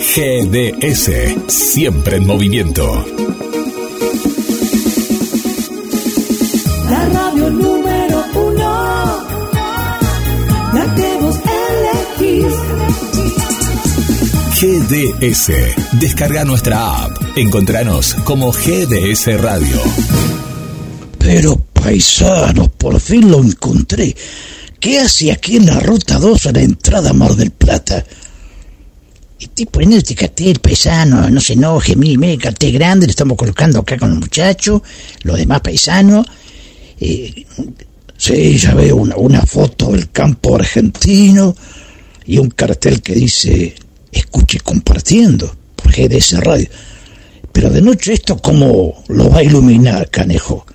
GDS, siempre en movimiento. La radio número uno, la que vos elegís. GDS, descarga nuestra app. Encontranos como GDS Radio. Pero paisanos, por fin lo encontré. ¿Qué hace aquí en la ruta 2 a la entrada a Mar del Plata? Estoy poniendo este cartel paisano, no se enoje, mil mil cartel grande, lo estamos colocando acá con los muchachos, los demás paisanos. Eh, sí, ya veo una, una foto del campo argentino y un cartel que dice escuche compartiendo por GDS Radio. Pero de noche esto cómo lo va a iluminar, canejo.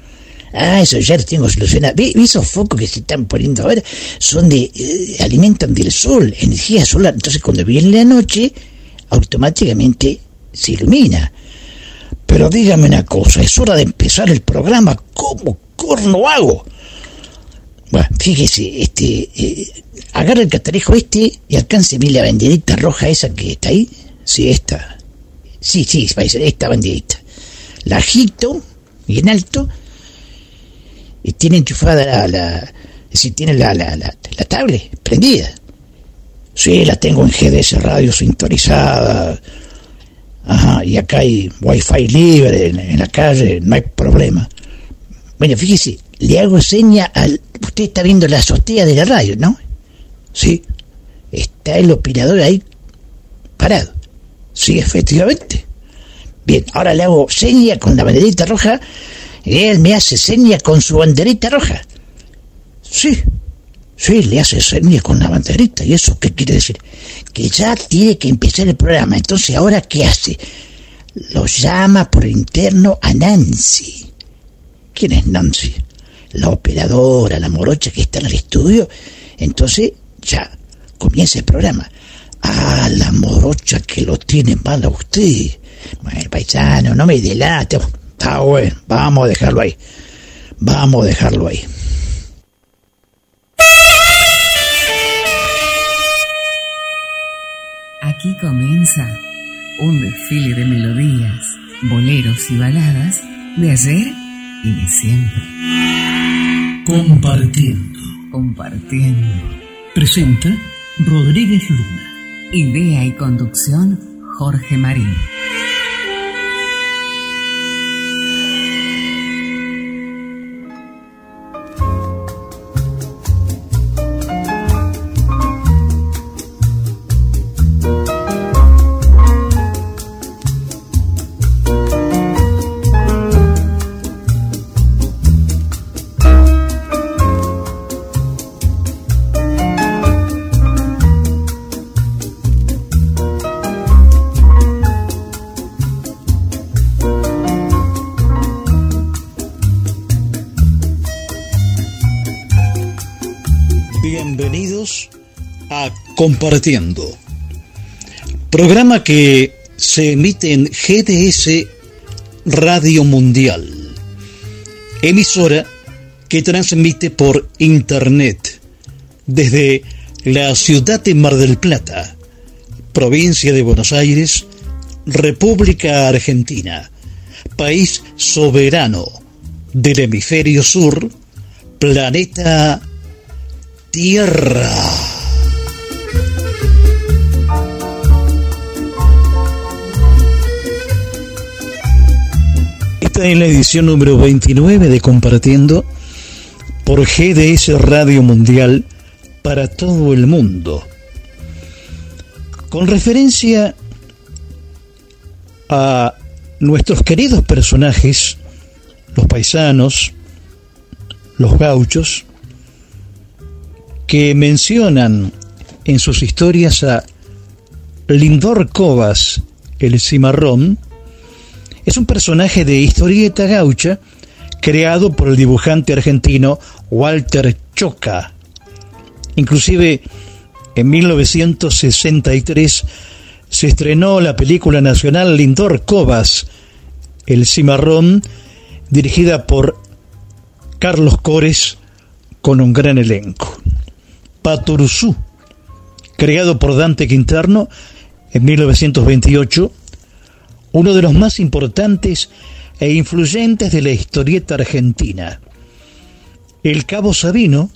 Ah, eso ya lo tengo solucionado. ¿Ve, ve esos focos que se están poniendo ahora? Son de... eh, alimentan del sol, energía solar. Entonces cuando viene la noche, automáticamente se ilumina. Pero dígame una cosa, es hora de empezar el programa. ¿Cómo corno hago? Bueno, fíjese, este, eh, agarra el catarejo este y alcánceme la banderita roja esa que está ahí. Sí, esta. Sí, sí, parece, esta banderita. La agito bien alto y tiene enchufada la, la es tiene la, la, la, la tablet prendida. Sí, la tengo en GDS radio sintonizada. Ajá, y acá hay wifi libre en, la calle, no hay problema. Bueno, fíjese, le hago seña al... Usted está viendo la azotea de la radio, ¿no? Sí. Está el operador ahí parado. Sí, efectivamente. Bien, ahora le hago seña con la banderita roja y él me hace seña con su banderita roja. Sí, sí, le hace seña con la banderita. ¿Y eso qué quiere decir? Que ya tiene que empezar el programa. Entonces, ¿ahora qué hace? Lo llama por interno a Nancy. ¿Quién es Nancy? La operadora, la morocha que está en el estudio. Entonces, ya, comienza el programa. Ah, la morocha que lo tiene mal a usted. Bueno, paisano, no me delate. Está bueno, vamos a dejarlo ahí. Vamos a dejarlo ahí. Aquí comienza un desfile de melodías, boleros y baladas de ayer y de siempre. Compartiendo. Compartiendo. Presenta Rodríguez Luna. Idea y conducción Jorge Marín. Compartiendo, programa que se emite en GDS Radio Mundial, emisora que transmite por Internet desde la ciudad de Mar del Plata, provincia de Buenos Aires, República Argentina, país soberano del hemisferio sur, planeta Tierra. Esta es la edición número 29 de Compartiendo por GDS Radio Mundial para todo el mundo. Con referencia a nuestros queridos personajes, los paisanos, los gauchos, que mencionan en sus historias a Lindor Covas, el cimarrón, es un personaje de historieta gaucha creado por el dibujante argentino Walter Choca. Inclusive en 1963 se estrenó la película nacional Lindor Covas, el cimarrón, dirigida por Carlos Cores con un gran elenco. Patoruzú, creado por Dante Quinterno, en 1928, uno de los más importantes e influyentes de la historieta argentina. El Cabo Sabino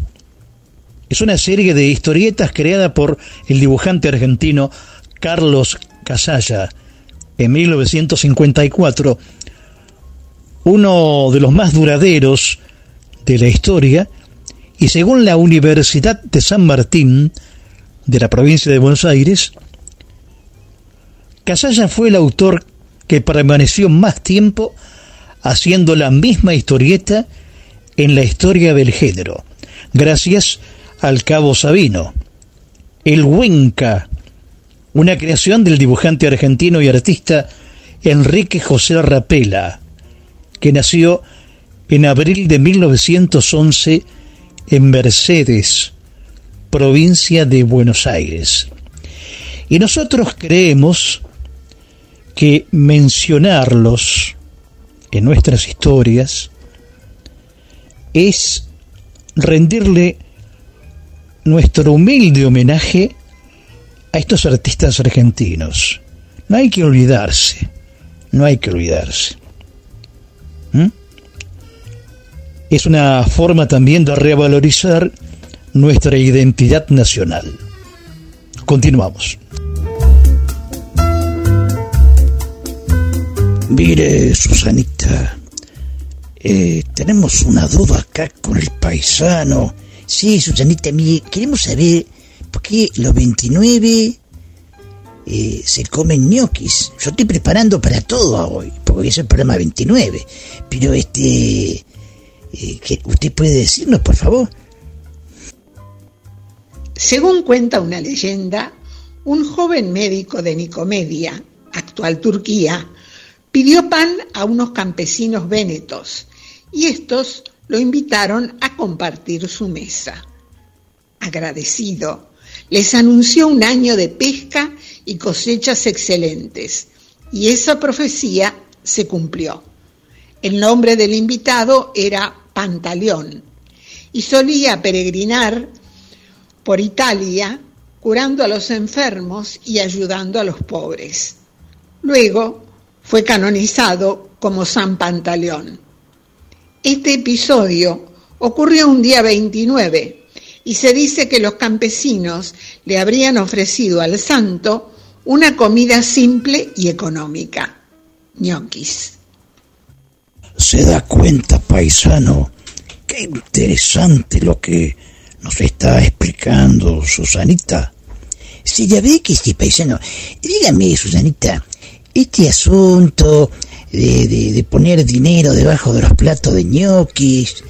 es una serie de historietas creada por el dibujante argentino Carlos Casalla en 1954, uno de los más duraderos de la historia, y según la Universidad de San Martín de la provincia de Buenos Aires, Casalla fue el autor que permaneció más tiempo haciendo la misma historieta en la historia del género, gracias al Cabo Sabino. El Huenca, una creación del dibujante argentino y artista Enrique José Rapela, que nació en abril de 1911 en Mercedes, provincia de Buenos Aires. Y nosotros creemos que mencionarlos en nuestras historias es rendirle nuestro humilde homenaje a estos artistas argentinos. No hay que olvidarse, no hay que olvidarse. ¿Mm? Es una forma también de revalorizar nuestra identidad nacional. Continuamos. Mire, Susanita, eh, tenemos una duda acá con el paisano. Sí, Susanita, mire, queremos saber por qué los 29 eh, se comen ñoquis. Yo estoy preparando para todo hoy, porque es el programa 29. Pero este, eh, ¿usted puede decirnos, por favor? Según cuenta una leyenda, un joven médico de Nicomedia, actual Turquía, pidió pan a unos campesinos vénetos y estos lo invitaron a compartir su mesa. Agradecido, les anunció un año de pesca y cosechas excelentes, y esa profecía se cumplió. El nombre del invitado era Pantaleón, y solía peregrinar por Italia curando a los enfermos y ayudando a los pobres. Luego fue canonizado como San Pantaleón. Este episodio ocurrió un día 29 y se dice que los campesinos le habrían ofrecido al santo una comida simple y económica, ñoquis. ¿Se da cuenta, paisano? Qué interesante lo que nos está explicando Susanita. Sí, ya ve que sí, paisano. Dígame, Susanita, este asunto de, poner dinero debajo de los platos de ñoquis,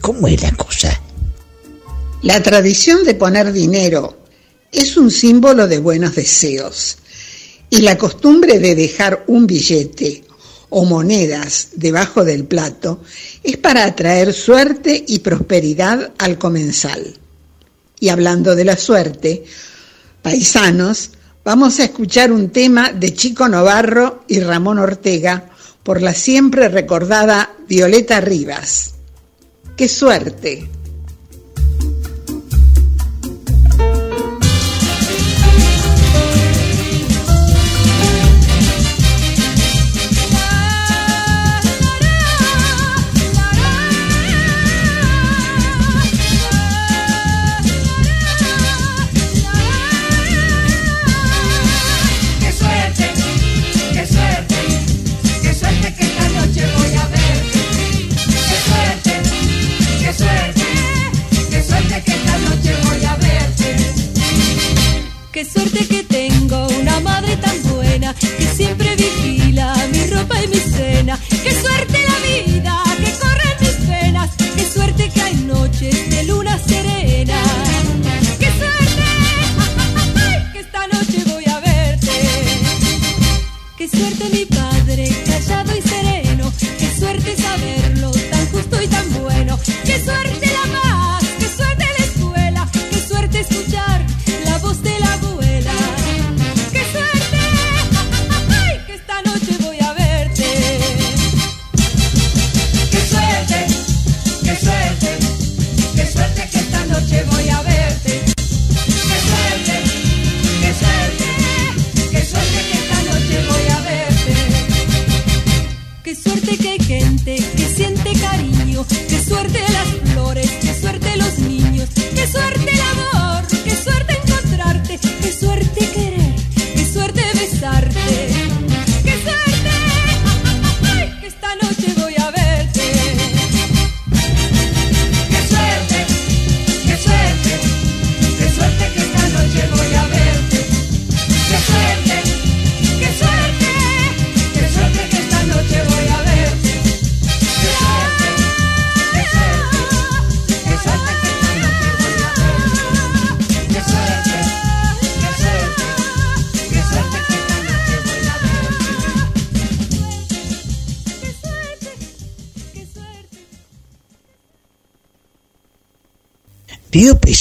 ¿cómo es la cosa? La tradición de poner dinero es un símbolo de buenos deseos y la costumbre de dejar un billete o monedas debajo del plato es para atraer suerte y prosperidad al comensal. Y hablando de la suerte, paisanos, Vamos a escuchar un tema de Chico Novarro y Ramón Ortega por la siempre recordada Violeta Rivas. ¡Qué suerte!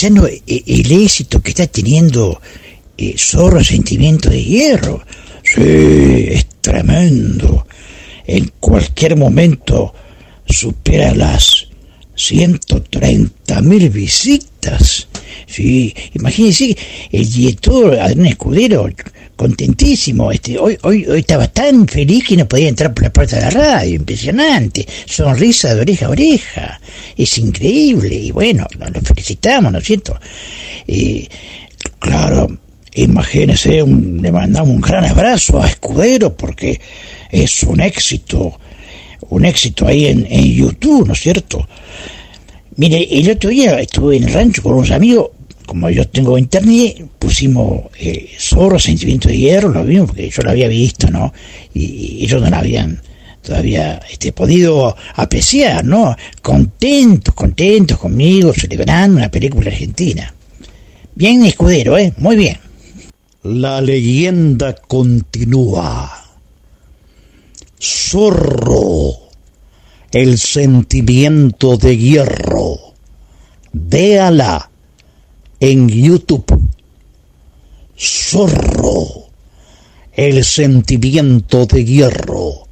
Paisano, e- el éxito que está teniendo eh, Zorro Sentimiento de Hierro, sí, es tremendo. En cualquier momento supera las 130 mil visitas. Sí, imagínense, el director Adrián Escudero, contentísimo, este, hoy, hoy, hoy estaba tan feliz que no podía entrar por la puerta de la radio, impresionante, sonrisa de oreja a oreja, es increíble, y bueno, lo felicitamos, ¿no es cierto? Eh, claro, imagínense, un, le mandamos un gran abrazo a Escudero porque es un éxito, un éxito ahí en, en YouTube, ¿no es cierto? Mire, el otro día estuve en el rancho con unos amigos, como yo tengo internet, pusimos eh, Zorro, Sentimiento de Hierro, lo vimos porque yo lo había visto, ¿no? Y, ellos no lo habían todavía este, podido apreciar, ¿no? Contentos, contentos conmigo, celebrando una película argentina. Bien, escudero, ¿eh? Muy bien. La leyenda continúa. Zorro, el sentimiento de hierro. Véala en YouTube. Zorro, el sentimiento de hierro.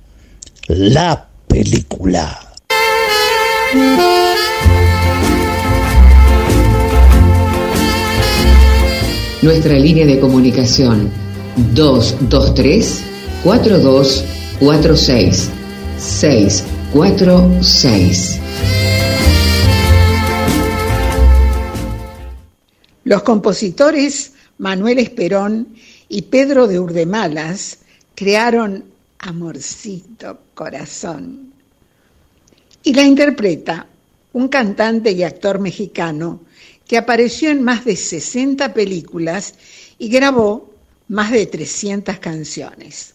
La película. Nuestra línea de comunicación 223 4246 646. Los compositores Manuel Esperón y Pedro de Urdemalas crearon Amorcito Corazón. Y la interpreta un cantante y actor mexicano que apareció en más de 60 películas y grabó más de 300 canciones.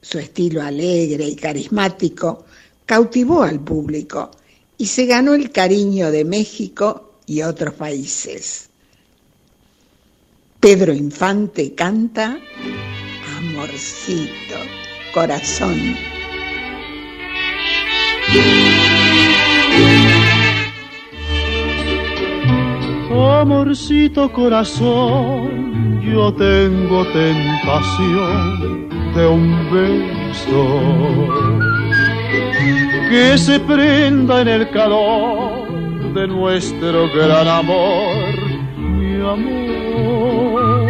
Su estilo alegre y carismático cautivó al público y se ganó el cariño de México y otros países. Pedro Infante canta Amorcito, corazón. Amorcito corazón, yo tengo tentación de un beso que se prenda en el calor de nuestro gran amor, mi amor.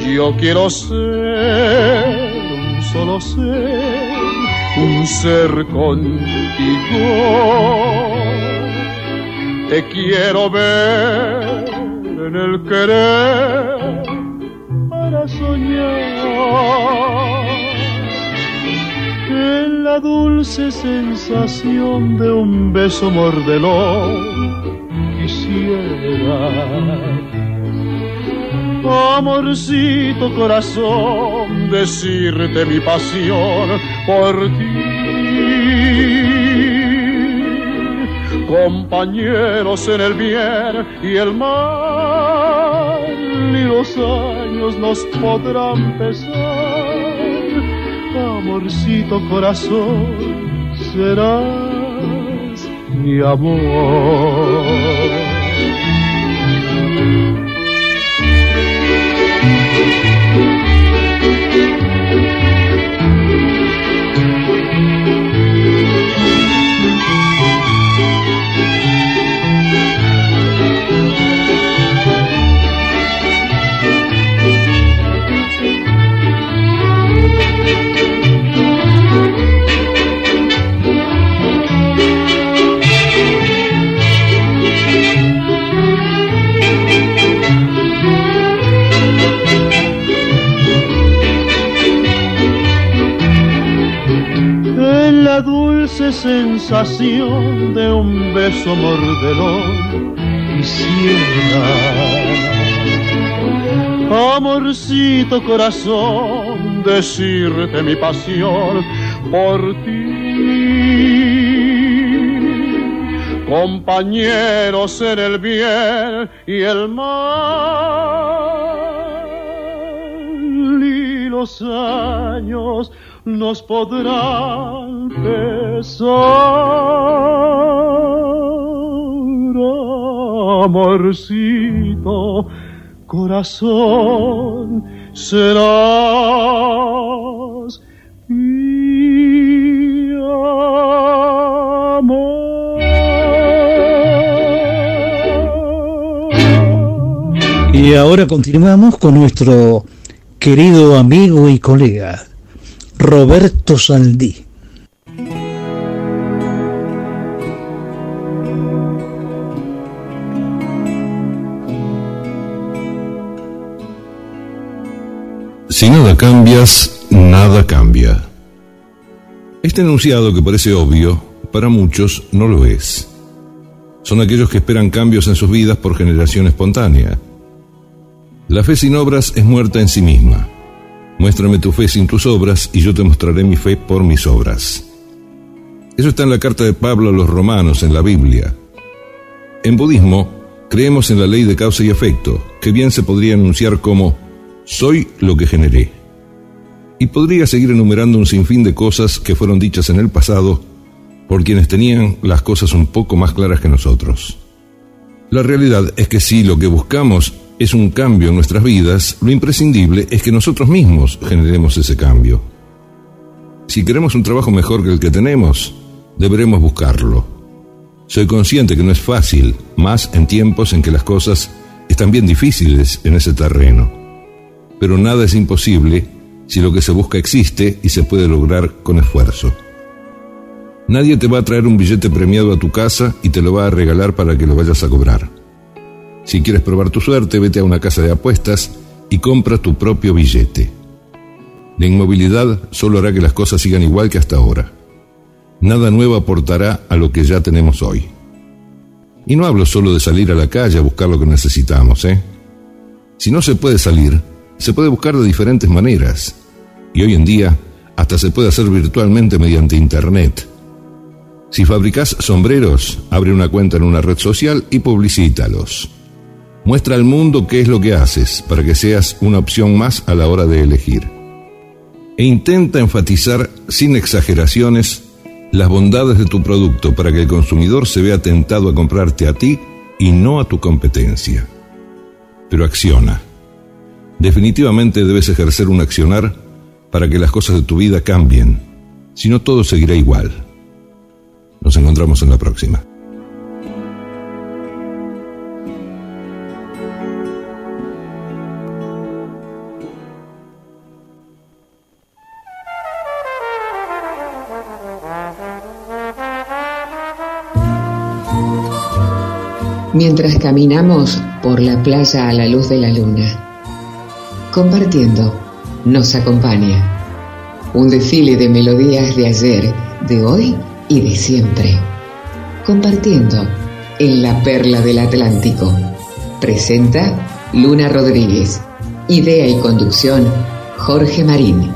Yo quiero ser un solo ser, un ser contigo te quiero ver en el querer para soñar en la dulce sensación de un beso mordelón quisiera amorcito corazón decirte mi pasión por ti compañeros en el bien y el mal, y los años nos podrán pesar. Amorcito corazón, serás mi amor. Sensación de un beso mordelón quisiera amorcito corazón decirte mi pasión por ti. Compañeros en el bien y el mal y los años nos podrán amorcito, corazón, serás. Y ahora continuamos con nuestro querido amigo y colega, Roberto Saldí. Si nada cambias, nada cambia. Este enunciado que parece obvio, para muchos no lo es. Son aquellos que esperan cambios en sus vidas por generación espontánea. La fe sin obras es muerta en sí misma. Muéstrame tu fe sin tus obras y yo te mostraré mi fe por mis obras. Eso está en la carta de Pablo a los romanos en la Biblia. En budismo, creemos en la ley de causa y efecto, que bien se podría enunciar como soy lo que generé. Y podría seguir enumerando un sinfín de cosas que fueron dichas en el pasado por quienes tenían las cosas un poco más claras que nosotros. La realidad es que si lo que buscamos es un cambio en nuestras vidas, lo imprescindible es que nosotros mismos generemos ese cambio. Si queremos un trabajo mejor que el que tenemos, deberemos buscarlo. Soy consciente que no es fácil, más en tiempos en que las cosas están bien difíciles en ese terreno. Pero nada es imposible si lo que se busca existe y se puede lograr con esfuerzo. Nadie te va a traer un billete premiado a tu casa y te lo va a regalar para que lo vayas a cobrar. Si quieres probar tu suerte, vete a una casa de apuestas y compra tu propio billete. La inmovilidad solo hará que las cosas sigan igual que hasta ahora. Nada nuevo aportará a lo que ya tenemos hoy. Y no hablo solo de salir a la calle a buscar lo que necesitamos, ¿eh? Si no se puede salir, se puede buscar de diferentes maneras. Y hoy en día, hasta se puede hacer virtualmente mediante Internet. Si fabricas sombreros, abre una cuenta en una red social y publicítalos. Muestra al mundo qué es lo que haces para que seas una opción más a la hora de elegir. E intenta enfatizar sin exageraciones las bondades de tu producto para que el consumidor se vea tentado a comprarte a ti y no a tu competencia. Pero acciona. Definitivamente debes ejercer un accionar para que las cosas de tu vida cambien, si no todo seguirá igual. Nos encontramos en la próxima. Mientras caminamos por la playa a la luz de la luna, compartiendo, nos acompaña un desfile de melodías de ayer, de hoy y de siempre. Compartiendo en la perla del Atlántico. Presenta Luna Rodríguez. Idea y conducción Jorge Marín.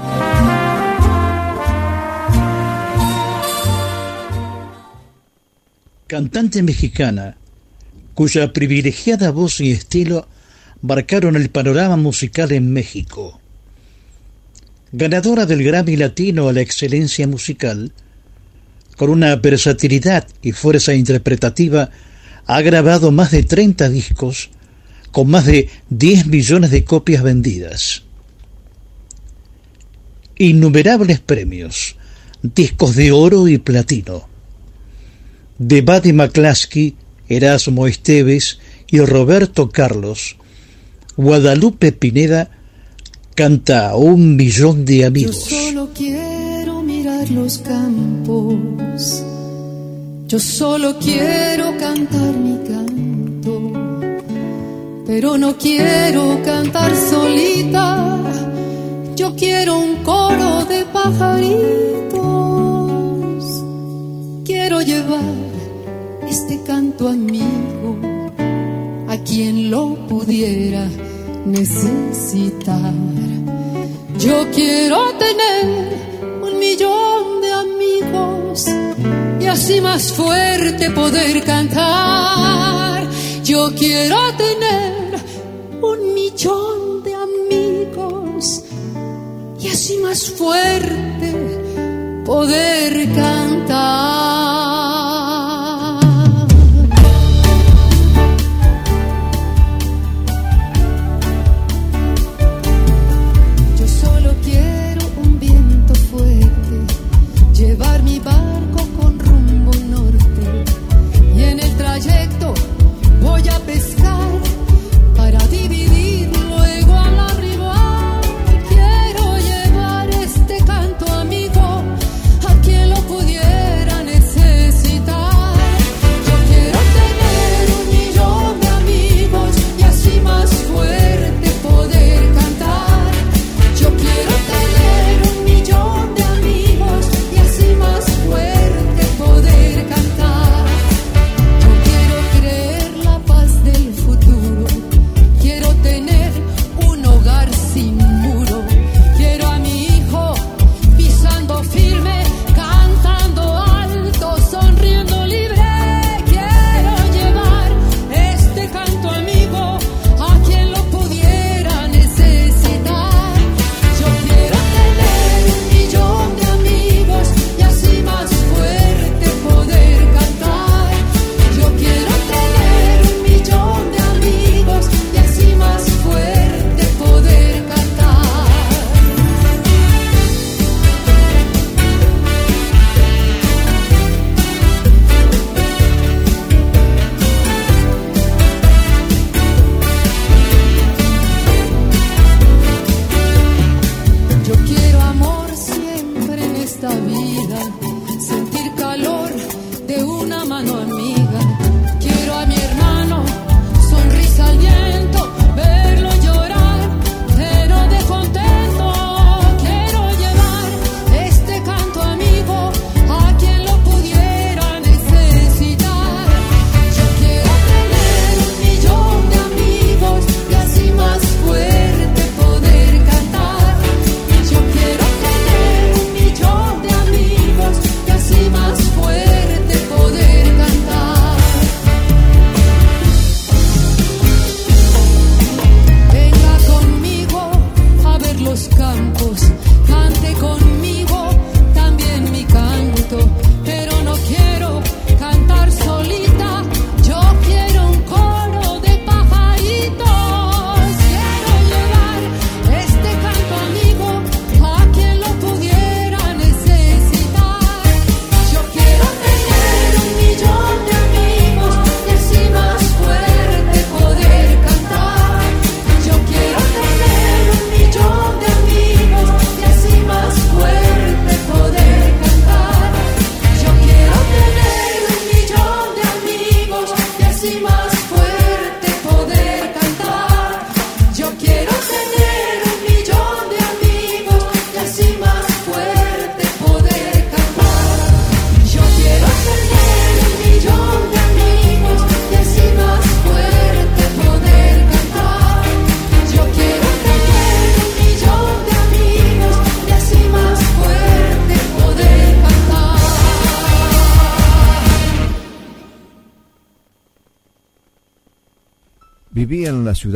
Cantante mexicana cuya privilegiada voz y estilo marcaron el panorama musical en México. Ganadora del Grammy Latino a la excelencia musical, con una versatilidad y fuerza interpretativa, ha grabado más de 30 discos con más de 10 millones de copias vendidas. Innumerables premios, discos de oro y platino. De Buddy McClaskey Erasmo Esteves y Roberto Carlos, Guadalupe Pineda canta Un millón de amigos. Yo solo quiero mirar los campos, yo solo quiero cantar mi canto, pero no quiero cantar solita, yo quiero un coro de pajaritos, quiero llevar este canto amigo a quien lo pudiera necesitar. Yo quiero tener un millón de amigos y así más fuerte poder cantar. Yo quiero tener un millón de amigos y así más fuerte poder cantar.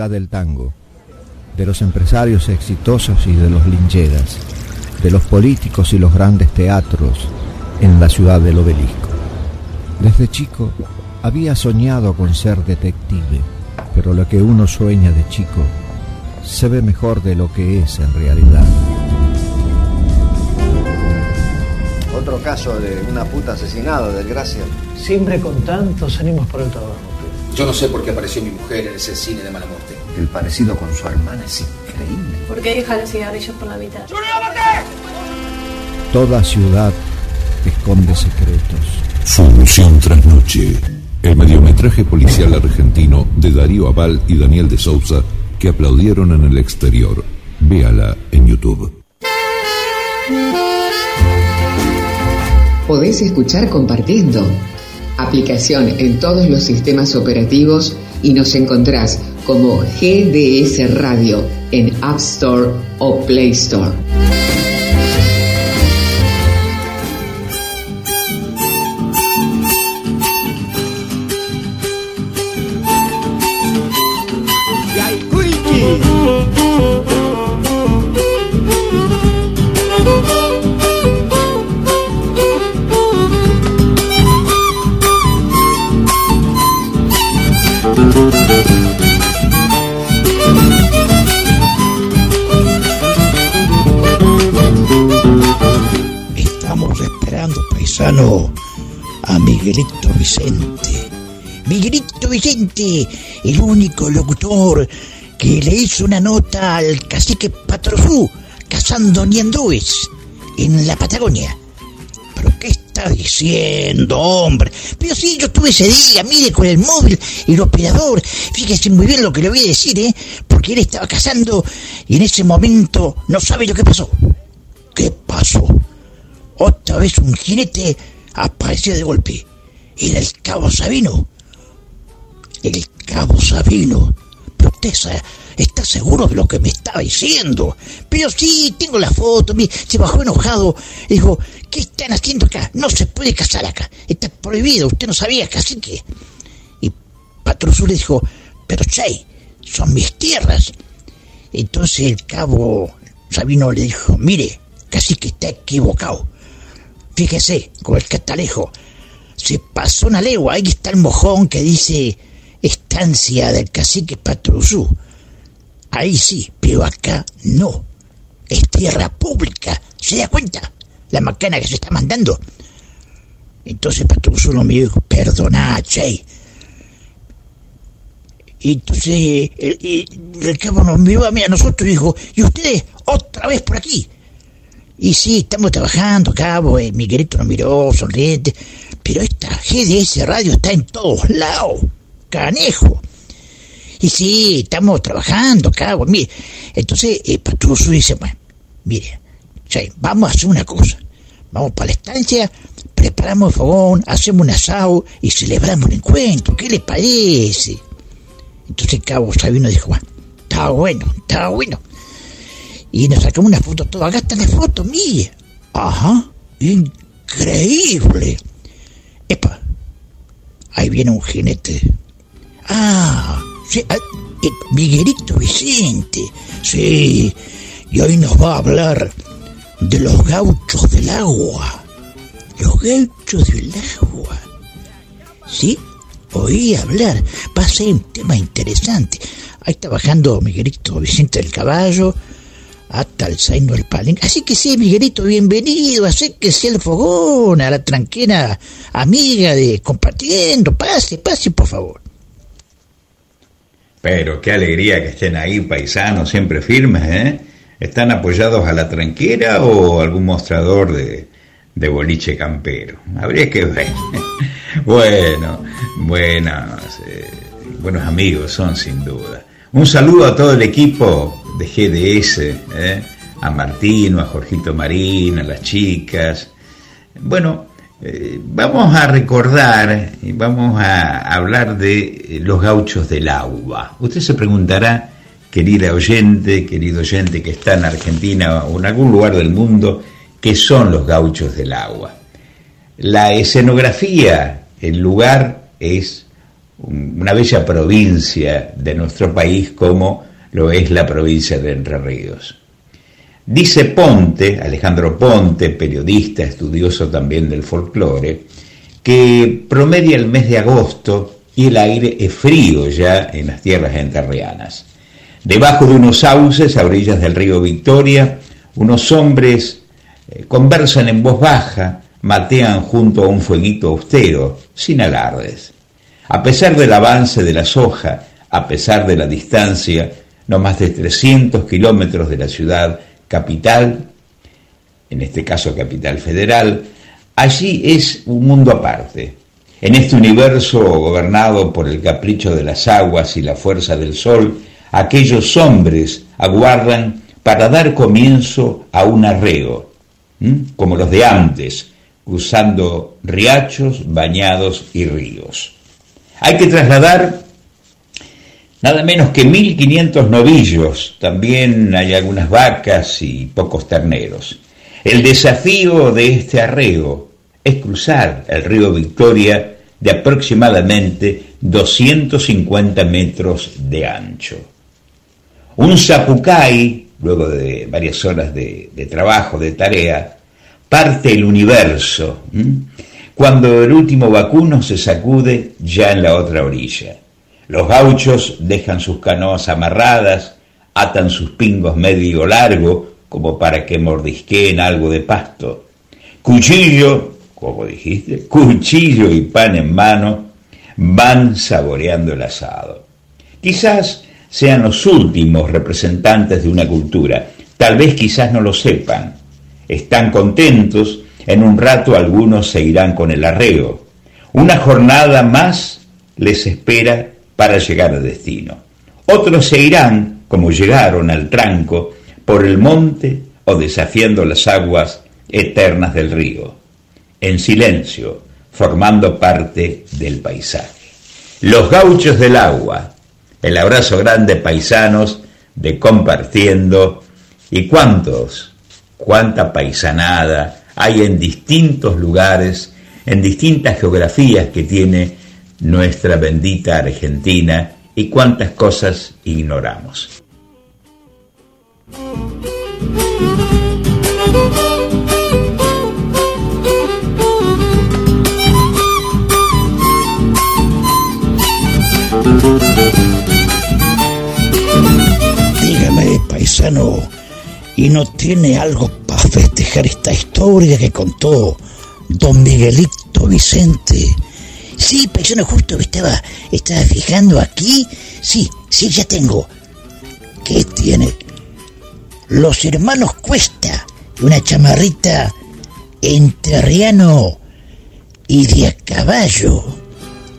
Ciudad del tango, de los empresarios exitosos y de los lincheras, de los políticos y los grandes teatros en la ciudad del obelisco. Desde chico había soñado con ser detective, pero lo que uno sueña de chico se ve mejor de lo que es en realidad. Otro caso de una puta asesinada, desgracia. Siempre con tantos ánimos por el trabajo. Yo no sé por qué apareció mi mujer en ese cine de mala muerte. El parecido con su hermana es increíble. ¿Por qué deja los cigarrillos por la mitad? Toda ciudad esconde secretos. Función tras noche. El mediometraje policial argentino de Darío Aval y Daniel de Souza que aplaudieron en el exterior. Véala en YouTube. Podés escuchar compartiendo. Aplicación en todos los sistemas operativos y nos encontrás como GDS Radio en App Store o Play Store. Vicente. Miguelito Vicente, el único locutor que le hizo una nota al cacique Patrozú cazando niandúes en la Patagonia. ¿Pero qué está diciendo, hombre? Pero sí, yo estuve ese día, mire, con el móvil el operador. Fíjese muy bien lo que le voy a decir, ¿eh? Porque él estaba cazando y en ese momento no sabe lo que pasó. ¿Qué pasó? Otra vez un jinete apareció de golpe. Era el cabo Sabino. El cabo Sabino. Pero usted está seguro de lo que me estaba diciendo. Pero sí, tengo la foto. Se bajó enojado. Dijo, ¿qué están haciendo acá? No se puede casar acá. Está prohibido. Usted no sabía, casi que. Y Patrozú le dijo, pero Che, son mis tierras. Entonces el cabo Sabino le dijo, mire, casi que está equivocado. Fíjese, con el catalejo. Se pasó una legua, ahí está el mojón que dice estancia del cacique Patruzú. Ahí sí, pero acá no. Es tierra pública. ¿Se da cuenta? La macana que se está mandando. Entonces Patruzú no me dijo, perdona, che. Y entonces el, cabo nos miró a mí a nosotros y dijo, ¿y ustedes otra vez por aquí? Y sí, estamos trabajando, cabo, Miguelito nos miró, sonriente, pero esta GDS Radio está en todos lados, canejo. Y sí, estamos trabajando, cabo, mire. Entonces, eh, Patruso dice, bueno, mire, vamos a hacer una cosa. Vamos para la estancia, preparamos el fogón, hacemos un asado y celebramos el encuentro. ¿Qué le parece? Entonces Cabo Sabino dijo, bueno, está bueno, está bueno. Y nos sacamos una foto toda. Acá está la foto, mire. Ajá, increíble. Epa, ahí viene un jinete. Ah, sí, ah, eh, Miguelito Vicente. Sí, y hoy nos va a hablar de los gauchos del agua. Los gauchos del agua. ¿Sí? Oí hablar. Va a ser un tema interesante. Ahí está bajando Miguelito Vicente del Caballo hasta el Zaino del Palenque. Así que sí, Miguelito, bienvenido, sea el fogón, a la tranquera amiga de compartiendo. Pase, pase, por favor. Pero qué alegría que estén ahí, paisanos, siempre firmes, ¿eh? ¿Están apoyados a la tranquera o algún mostrador de, de boliche campero? Habría que ver. bueno, buenos, eh, buenos amigos son sin duda. Un saludo a todo el equipo de GDS, ¿eh? a Martino, a Jorgito Marín, a las chicas. Bueno, eh, vamos a recordar y vamos a hablar de eh, los gauchos del agua. Usted se preguntará, querida oyente, querido oyente que está en Argentina o en algún lugar del mundo, ¿qué son los gauchos del agua? La escenografía, el lugar es una bella provincia de nuestro país como lo es la provincia de Entre Ríos. Dice Ponte, Alejandro Ponte, periodista, estudioso también del folclore, que promedia el mes de agosto y el aire es frío ya en las tierras enterrianas. Debajo de unos sauces a orillas del río Victoria, unos hombres eh, conversan en voz baja, matean junto a un fueguito austero, sin alardes. A pesar del avance de la soja, a pesar de la distancia, no más de 300 kilómetros de la ciudad capital, en este caso capital federal, allí es un mundo aparte. En este universo gobernado por el capricho de las aguas y la fuerza del sol, aquellos hombres aguardan para dar comienzo a un arreo, como los de antes, cruzando riachos, bañados y ríos. Hay que trasladar nada menos que 1.500 novillos, también hay algunas vacas y pocos terneros. El desafío de este arreo es cruzar el río Victoria de aproximadamente 250 metros de ancho. Un zapucay, luego de varias horas de, trabajo, de tarea, parte el universo, cuando el último vacuno se sacude ya en la otra orilla. Los gauchos dejan sus canoas amarradas, atan sus pingos medio largo, como para que mordisqueen algo de pasto. Cuchillo, como dijiste, cuchillo y pan en mano, van saboreando el asado. Quizás sean los últimos representantes de una cultura, tal vez quizás no lo sepan. Están contentos, en un rato algunos se irán con el arreo. Una jornada más les espera para llegar a destino. Otros se irán, como llegaron al tranco, por el monte o desafiando las aguas eternas del río, en silencio, formando parte del paisaje. Los gauchos del agua, el abrazo grande paisanos de compartiendo y cuántos, cuánta paisanada hay en distintos lugares, en distintas geografías que tiene nuestra bendita Argentina y cuántas cosas ignoramos. Dígame, paisano, ¿y no tiene algo festejar esta historia que contó don Miguelito Vicente? Sí, paisano, justo me estaba, estaba fijando aquí. Sí, sí, ya tengo. ¿Qué tiene? Los hermanos Cuesta, una chamarrita enterriano y de caballo.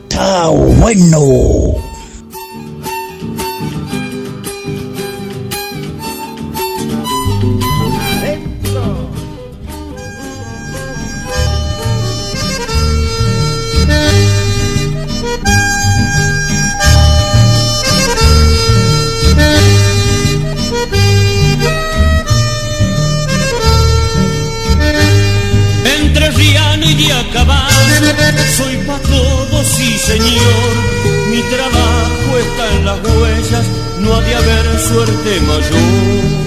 Está bueno. Soy pa' todos, sí señor. Mi trabajo está en las huellas, no ha de haber suerte mayor.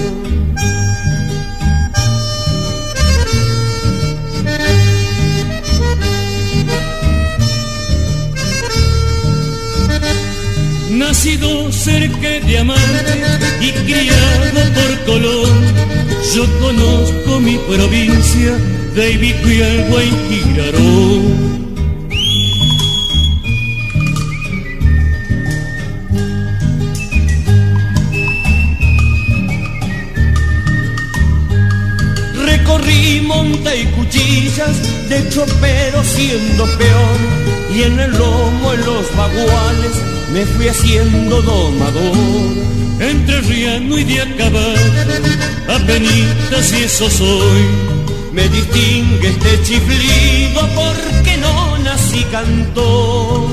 Nacido cerca de Amante y criado por Colón, yo conozco mi provincia David Cuielgua y Giraró. Recorrí monte y cuchillas de chopero siendo peor y en el lomo en los baguales me fui haciendo domador entre riano y de acabar apenitas y eso soy me distingue este chiflido porque no nací cantor.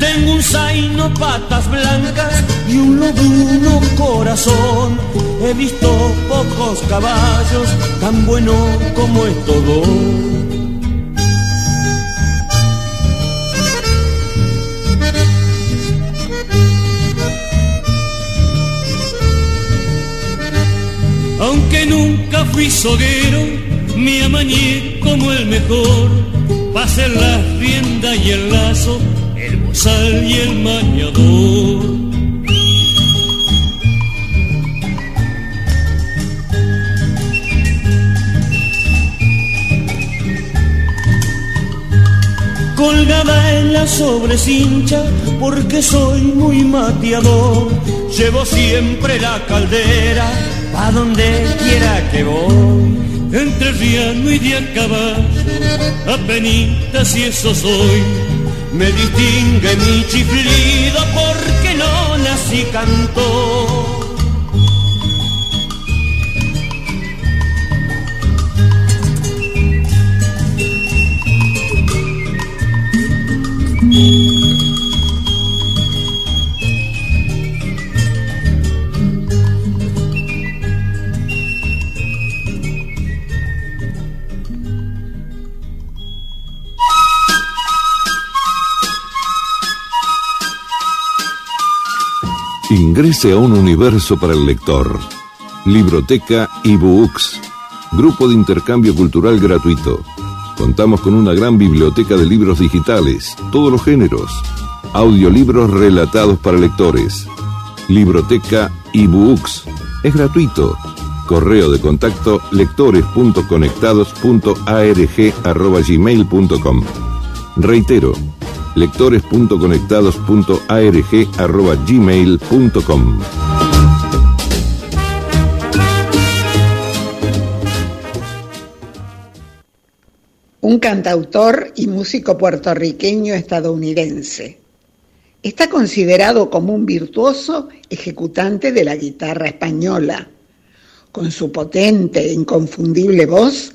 Tengo un zaino patas blancas y un lobuno corazón. He visto pocos caballos tan buenos como estos dos. Aunque nunca fui soguero, me amañé como el mejor. Pasé la rienda y el lazo, el bozal y el mañador. Colgada en la sobrecincha porque soy muy mateador. Llevo siempre la caldera pa' donde quiera que voy. Entre riano y de a caballo, apenitas y eso soy. Me distingue mi chiflido porque no nací cantor. Ingrese a un universo para el lector. Libroteca eBooks. Grupo de intercambio cultural gratuito. Contamos con una gran biblioteca de libros digitales, todos los géneros. Audiolibros relatados para lectores. Libroteca eBooks. Es gratuito. Correo de contacto lectores.conectados.arg.gmail.com Reitero, lectores.conectados.arg.gmail.com Un cantautor y músico puertorriqueño estadounidense. Está considerado como un virtuoso ejecutante de la guitarra española. Con su potente e inconfundible voz,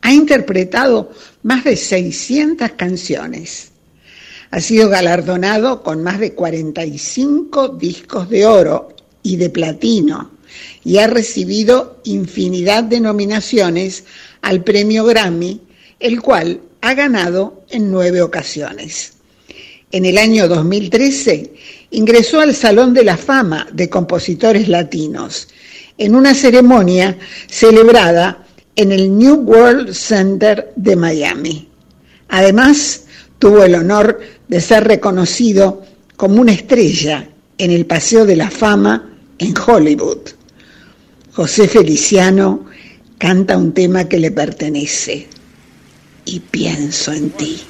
ha interpretado más de 600 canciones. Ha sido galardonado con más de 45 discos de oro y de platino y ha recibido infinidad de nominaciones al premio Grammy, el cual ha ganado en nueve ocasiones. En el año 2013 ingresó al Salón de la Fama de Compositores Latinos en una ceremonia celebrada en el New World Center de Miami. Además, tuvo el honor de ser reconocido como una estrella en el Paseo de la Fama en Hollywood. José Feliciano canta un tema que le pertenece y pienso en ti.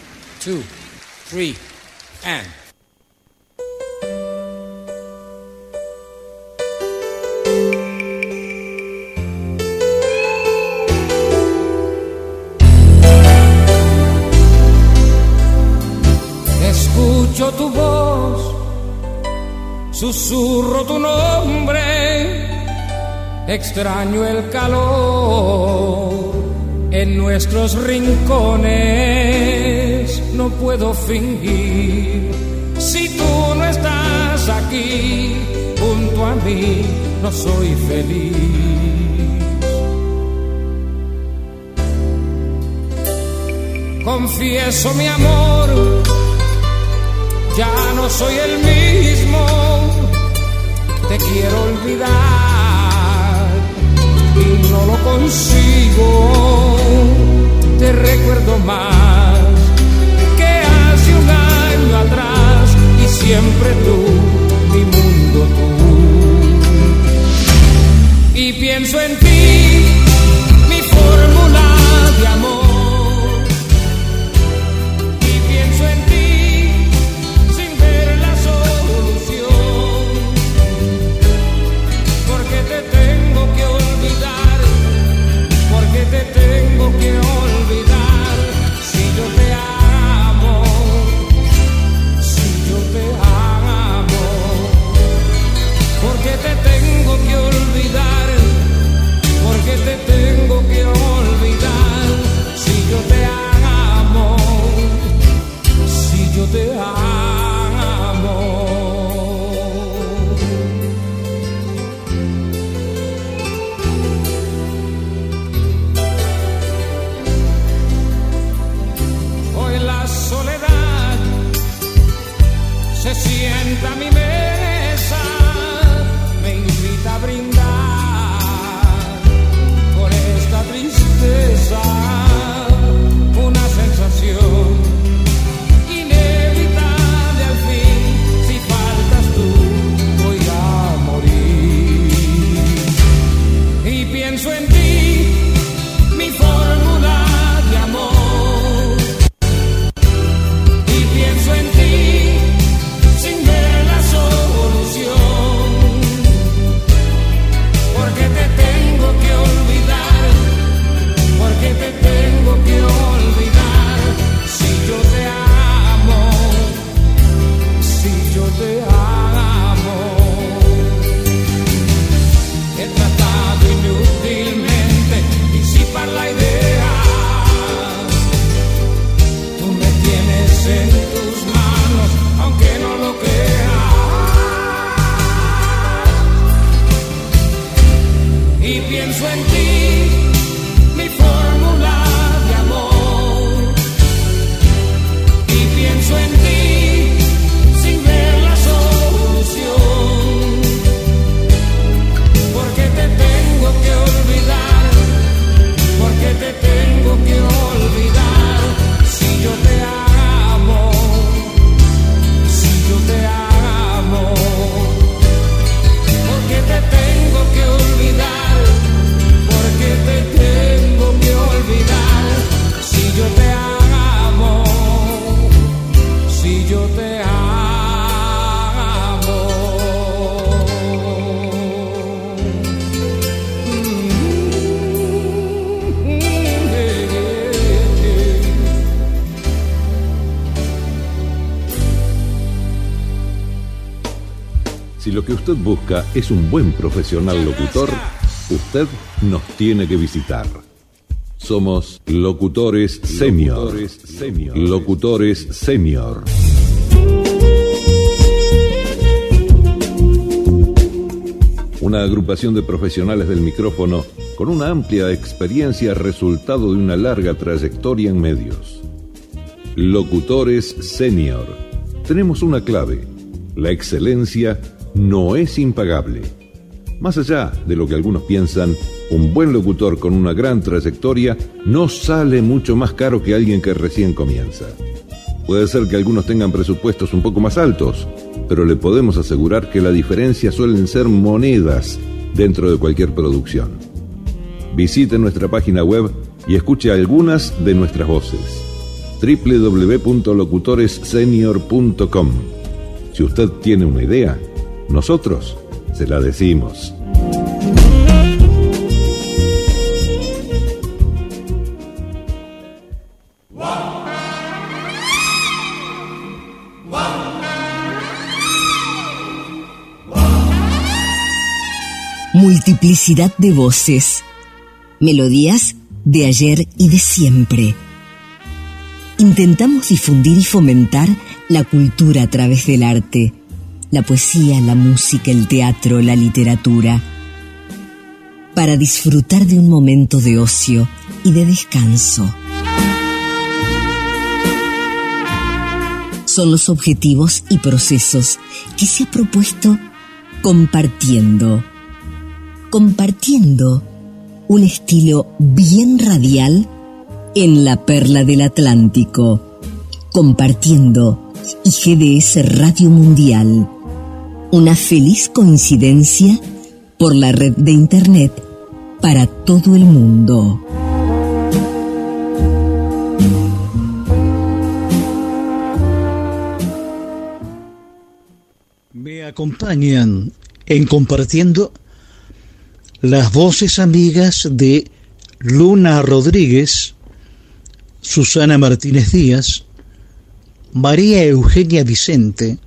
Escucho tu voz, susurro tu nombre, extraño el calor en nuestros rincones, no puedo fingir. Si tú no estás aquí junto a mí, no soy feliz. Confieso mi amor, ya no soy el mismo, te quiero olvidar y no lo consigo, te recuerdo más que hace un año atrás y siempre tú, mi mundo tú. Y pienso en ti, busca es un buen profesional locutor, usted nos tiene que visitar. Somos locutores senior. Locutores senior. Una agrupación de profesionales del micrófono con una amplia experiencia resultado de una larga trayectoria en medios. Locutores senior. Tenemos una clave, la excelencia no es impagable. Más allá de lo que algunos piensan, un buen locutor con una gran trayectoria no sale mucho más caro que alguien que recién comienza. Puede ser que algunos tengan presupuestos un poco más altos, pero le podemos asegurar que la diferencia suelen ser monedas dentro de cualquier producción. Visite nuestra página web y escuche algunas de nuestras voces. www.locutoressenior.com Si usted tiene una idea, nosotros se la decimos. Multiplicidad de voces, melodías de ayer y de siempre. Intentamos difundir y fomentar la cultura a través del arte la poesía, la música, el teatro, la literatura, para disfrutar de un momento de ocio y de descanso. Son los objetivos y procesos que se ha propuesto compartiendo, compartiendo un estilo bien radial en la perla del Atlántico, compartiendo y GDS Radio Mundial una feliz coincidencia por la red de Internet para todo el mundo. Me acompañan en compartiendo las voces amigas de Luna Rodríguez, Susana Martínez Díaz, María Eugenia Vicente,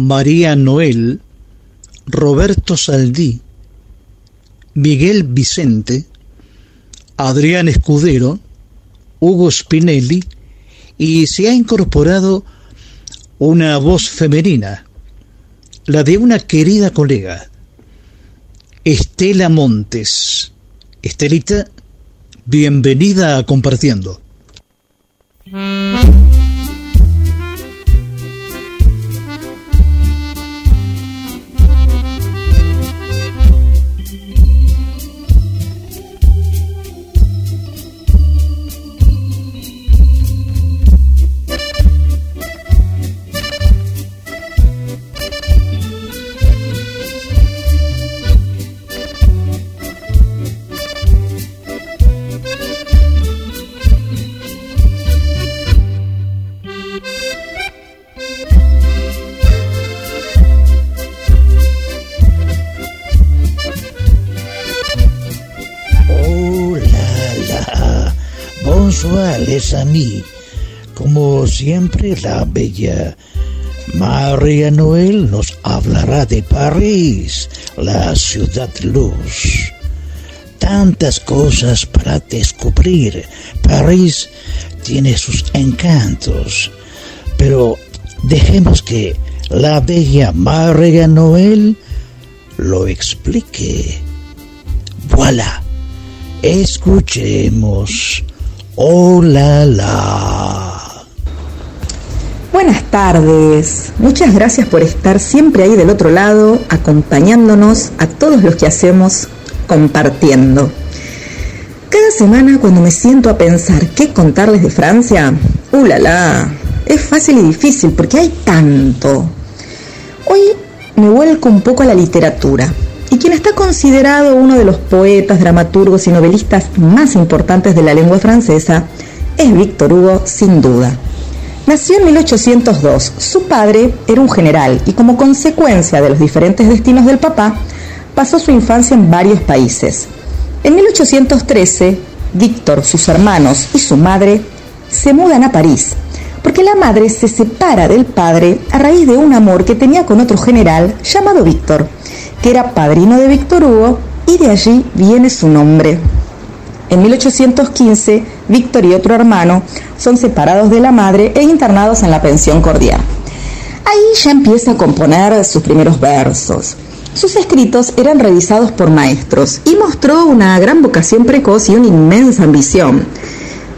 María Noel, Roberto Saldí, Miguel Vicente, Adrián Escudero, Hugo Spinelli y se ha incorporado una voz femenina, la de una querida colega, Estela Montes. Estelita, bienvenida a Compartiendo. A mí. Como siempre, la bella María Noel nos hablará de París, la ciudad luz. Tantas cosas para descubrir. París tiene sus encantos. Pero dejemos que la bella María Noel lo explique. Voilà. Escuchemos. Hola la. Buenas tardes, muchas gracias por estar siempre ahí del otro lado, acompañándonos a todos los que hacemos, compartiendo. Cada semana cuando me siento a pensar qué contarles de Francia, ¡uh, la, Es fácil y difícil porque hay tanto. Hoy me vuelco un poco a la literatura y quien está considerado uno de los poetas, dramaturgos y novelistas más importantes de la lengua francesa es Víctor Hugo, sin duda. Nació en 1802. Su padre era un general y como consecuencia de los diferentes destinos del papá, pasó su infancia en varios países. En 1813, Víctor, sus hermanos y su madre se mudan a París, porque la madre se separa del padre a raíz de un amor que tenía con otro general llamado Víctor, que era padrino de Víctor Hugo y de allí viene su nombre. En 1815, Víctor y otro hermano son separados de la madre e internados en la pensión cordial. Ahí ya empieza a componer sus primeros versos. Sus escritos eran revisados por maestros y mostró una gran vocación precoz y una inmensa ambición.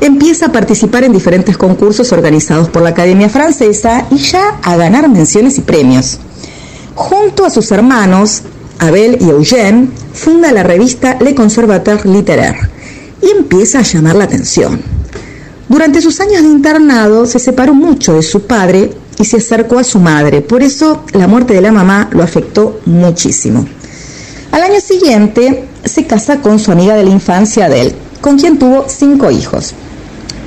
Empieza a participar en diferentes concursos organizados por la Academia Francesa y ya a ganar menciones y premios. Junto a sus hermanos, Abel y Eugène, funda la revista Le Conservateur Littéraire y empieza a llamar la atención. Durante sus años de internado se separó mucho de su padre y se acercó a su madre, por eso la muerte de la mamá lo afectó muchísimo. Al año siguiente se casa con su amiga de la infancia Adele, con quien tuvo cinco hijos.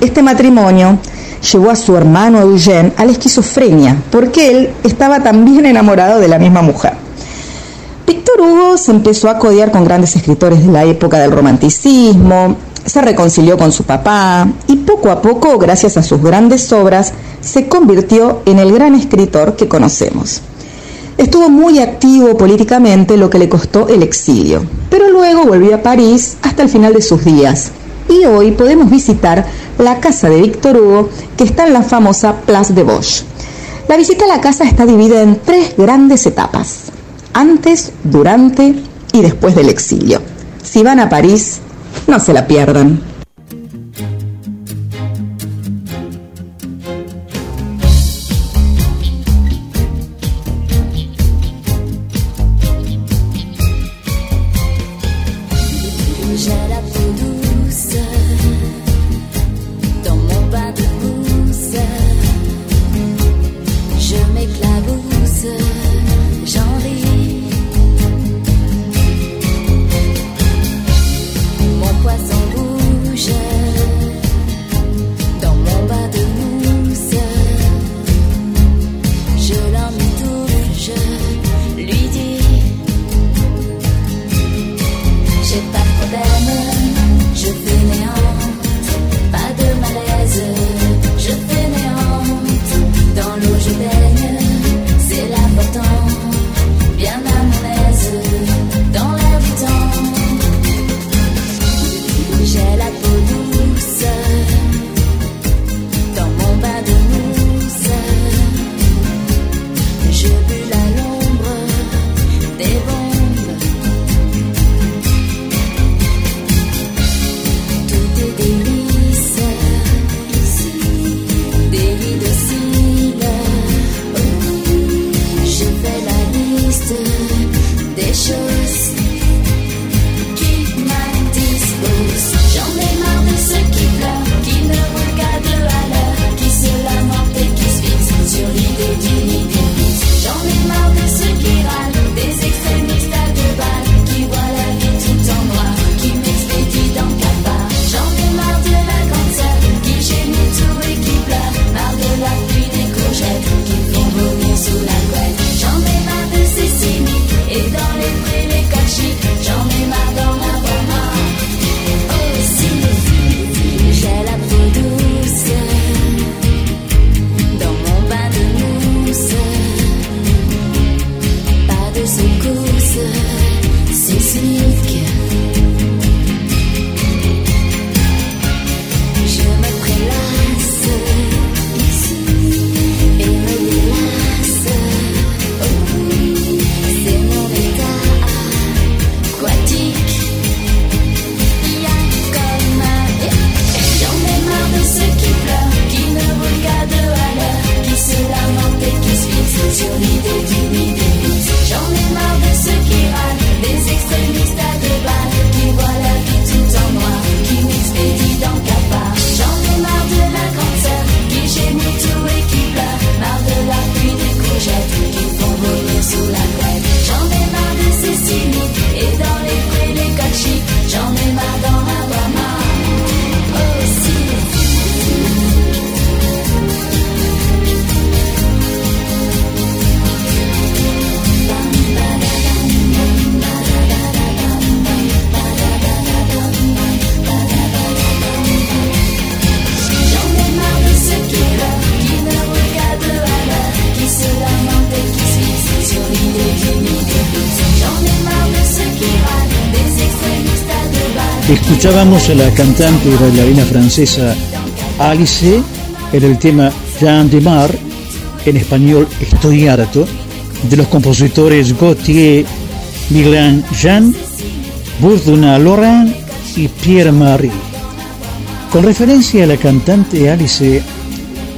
Este matrimonio llevó a su hermano Eugène a la esquizofrenia, porque él estaba también enamorado de la misma mujer. Hugo se empezó a codiar con grandes escritores de la época del romanticismo, se reconcilió con su papá y poco a poco, gracias a sus grandes obras, se convirtió en el gran escritor que conocemos. Estuvo muy activo políticamente, lo que le costó el exilio, pero luego volvió a París hasta el final de sus días. Y hoy podemos visitar la casa de Víctor Hugo, que está en la famosa Place de Bosch. La visita a la casa está dividida en tres grandes etapas, antes, durante y después del exilio. Si van a París, no se la pierdan. Escuchábamos a la cantante y bailarina francesa Alice en el tema Jean de Mar, en español Estoy harto, de los compositores Gauthier, Milan Jean, Bourdonna Laurent y Pierre Marie. Con referencia a la cantante Alice,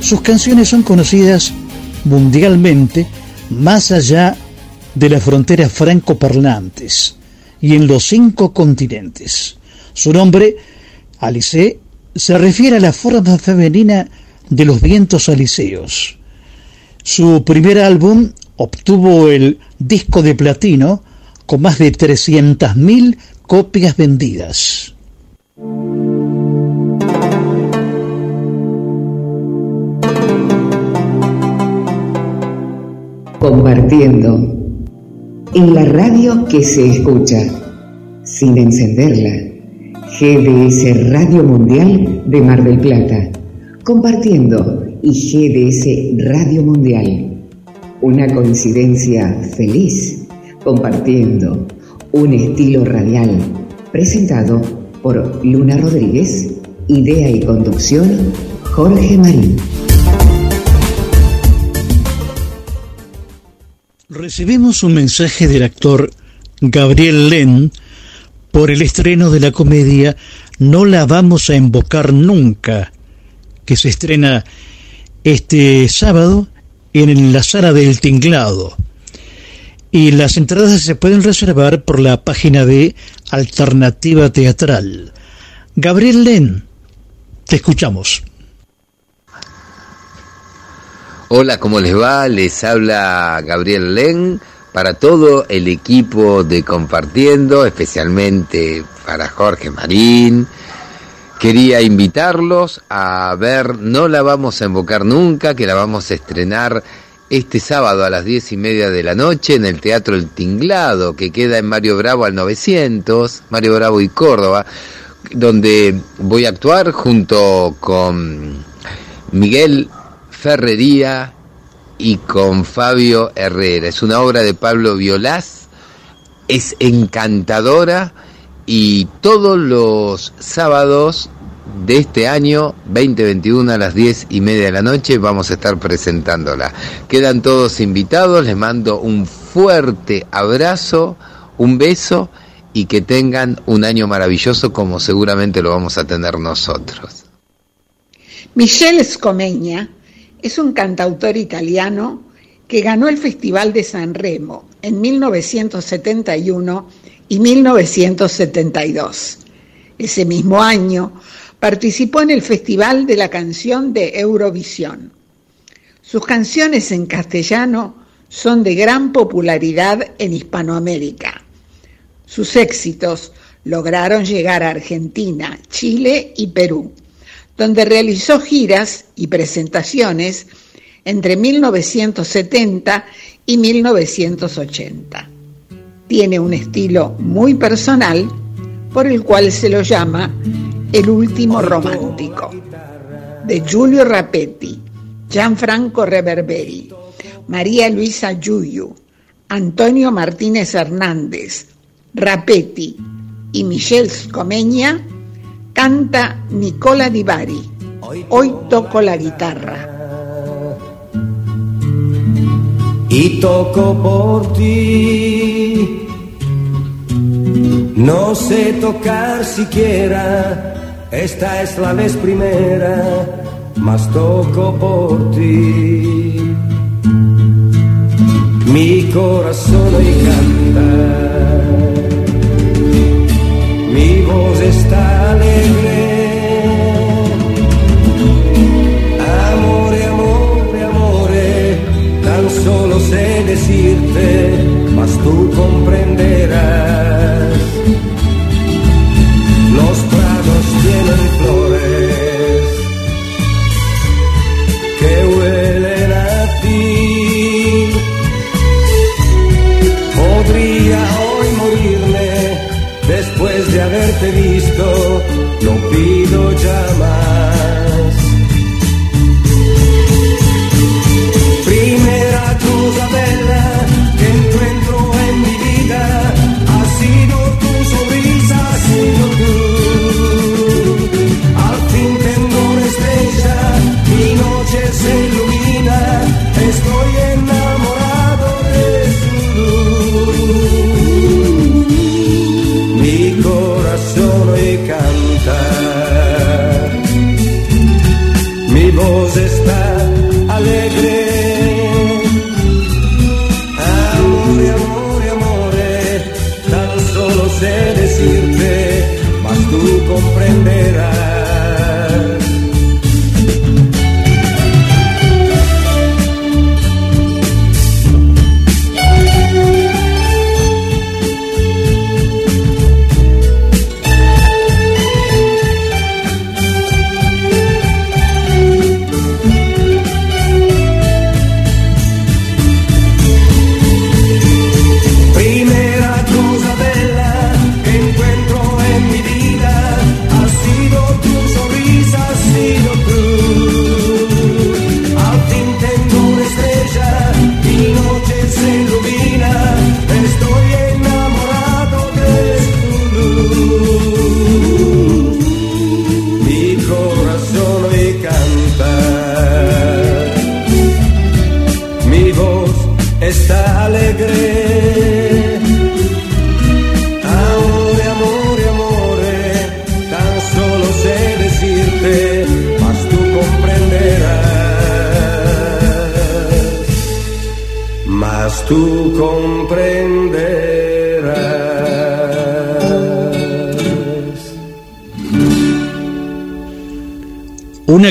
sus canciones son conocidas mundialmente más allá de las fronteras francoparlantes y en los cinco continentes. Su nombre, Alice, se refiere a la forma femenina de los vientos aliseos. Su primer álbum obtuvo el disco de platino con más de 300.000 copias vendidas. Compartiendo en la radio que se escucha sin encenderla GDS Radio Mundial de Mar del Plata, compartiendo y GDS Radio Mundial. Una coincidencia feliz, compartiendo un estilo radial, presentado por Luna Rodríguez, idea y conducción Jorge Marín. Recibimos un mensaje del actor Gabriel Len, por el estreno de la comedia No la vamos a invocar nunca, que se estrena este sábado en la sala del Tinglado. Y las entradas se pueden reservar por la página de Alternativa Teatral. Gabriel Len, te escuchamos. Hola, ¿cómo les va? Les habla Gabriel Len para todo el equipo de Compartiendo, especialmente para Jorge Marín. Quería invitarlos a ver No la vamos a invocar nunca, que la vamos a estrenar este sábado a las diez y media de la noche en el Teatro El Tinglado, que queda en Mario Bravo al 900, Mario Bravo y Córdoba, donde voy a actuar junto con Miguel Ferrería, y con Fabio Herrera. Es una obra de Pablo Violás, es encantadora y todos los sábados de este año 2021 a las 10 y media de la noche vamos a estar presentándola. Quedan todos invitados, les mando un fuerte abrazo, un beso y que tengan un año maravilloso como seguramente lo vamos a tener nosotros. Michelle Scomeña es un cantautor italiano que ganó el Festival de San Remo en 1971 y 1972. Ese mismo año participó en el Festival de la Canción de Eurovisión. Sus canciones en castellano son de gran popularidad en Hispanoamérica. Sus éxitos lograron llegar a Argentina, Chile y Perú donde realizó giras y presentaciones entre 1970 y 1980. Tiene un estilo muy personal por el cual se lo llama el último romántico. De Giulio Rapetti, Gianfranco Reverberi, María Luisa Yuyu, Antonio Martínez Hernández, Rapetti y Michelle Scomeña Canta Nicola Di Bari. Hoy toco la guitarra. Y toco por ti. No sé tocar siquiera, esta es la vez primera, mas toco por ti. Mi corazón hoy canta voz está alegre. Amore, amore, amore, tan solo sé decirte, mas tú comprenderás. No pido ya tú comprenderás.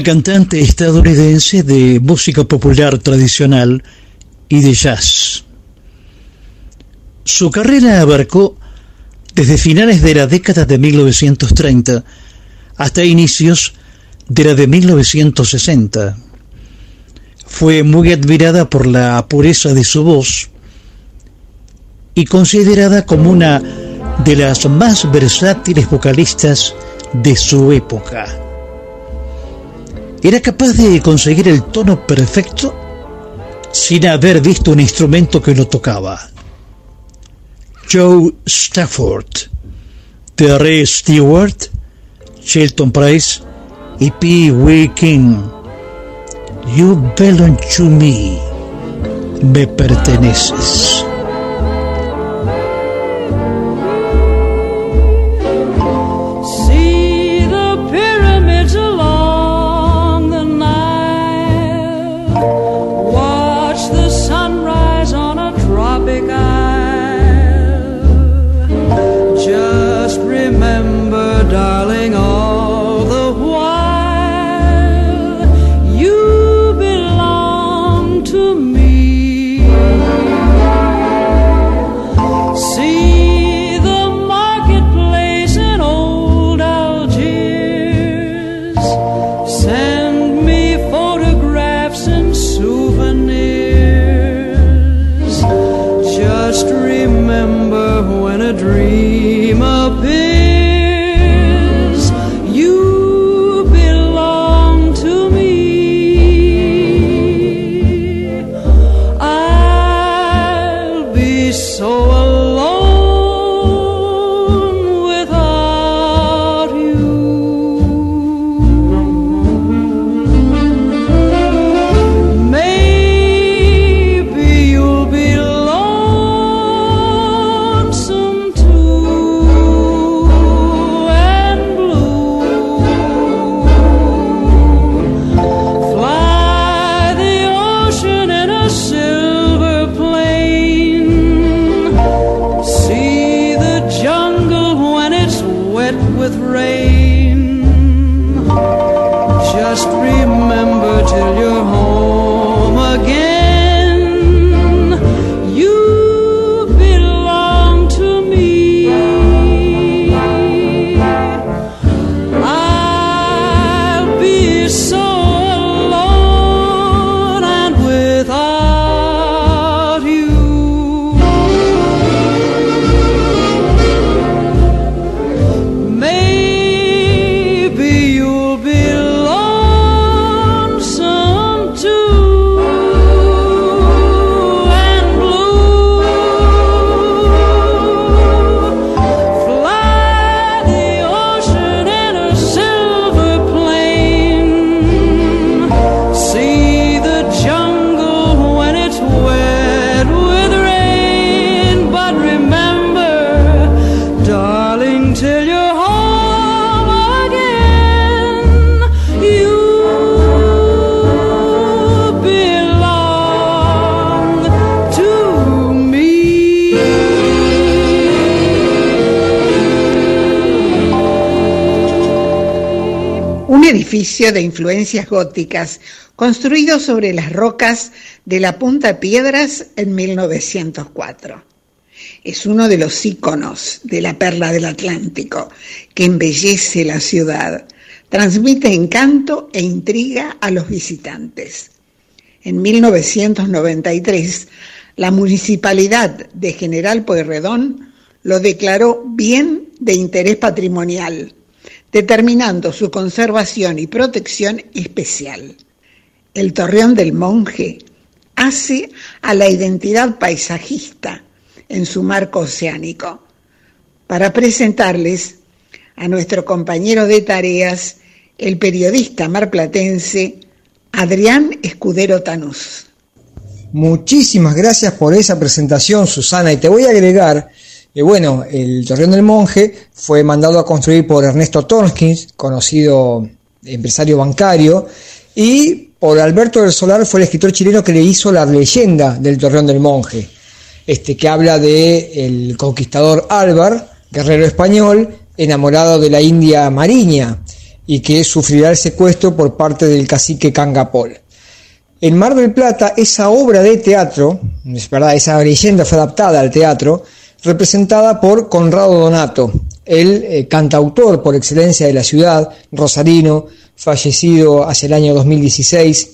Cantante estadounidense de música popular tradicional y de jazz. Su carrera abarcó desde finales de la década de 1930 hasta inicios de la de 1960. Fue muy admirada por la pureza de su voz y considerada como una de las más versátiles vocalistas de su época. Era capaz de conseguir el tono perfecto sin haber visto un instrumento que lo tocaba. Joe Stafford, Terry Stewart, Shelton Price y P. Wee King. You belong to me. Me perteneces. De influencias góticas construido sobre las rocas de la Punta Piedras en 1904. Es uno de los íconos de la perla del Atlántico que embellece la ciudad, transmite encanto e intriga a los visitantes. En 1993, la municipalidad de General Pueyrredón lo declaró bien de interés patrimonial, determinando su conservación y protección especial. El Torreón del Monje hace a la identidad paisajista en su marco oceánico, para presentarles a nuestro compañero de tareas, el periodista marplatense Adrián Escudero Tanús. Muchísimas gracias por esa presentación, Susana. Y te voy a agregar bueno, el Torreón del Monje fue mandado a construir por Ernesto Torskins, conocido empresario bancario, y por Alberto del Solar fue el escritor chileno que le hizo la leyenda del Torreón del Monje. este, que habla de el conquistador Álvar, guerrero español, enamorado de la India Mariña, y que sufrirá el secuestro por parte del cacique Cangapol. En Mar del Plata, esa obra de teatro, es verdad, esa leyenda fue adaptada al teatro, representada por Conrado Donato, el eh, cantautor por excelencia de la ciudad, rosarino, fallecido hace el año 2016,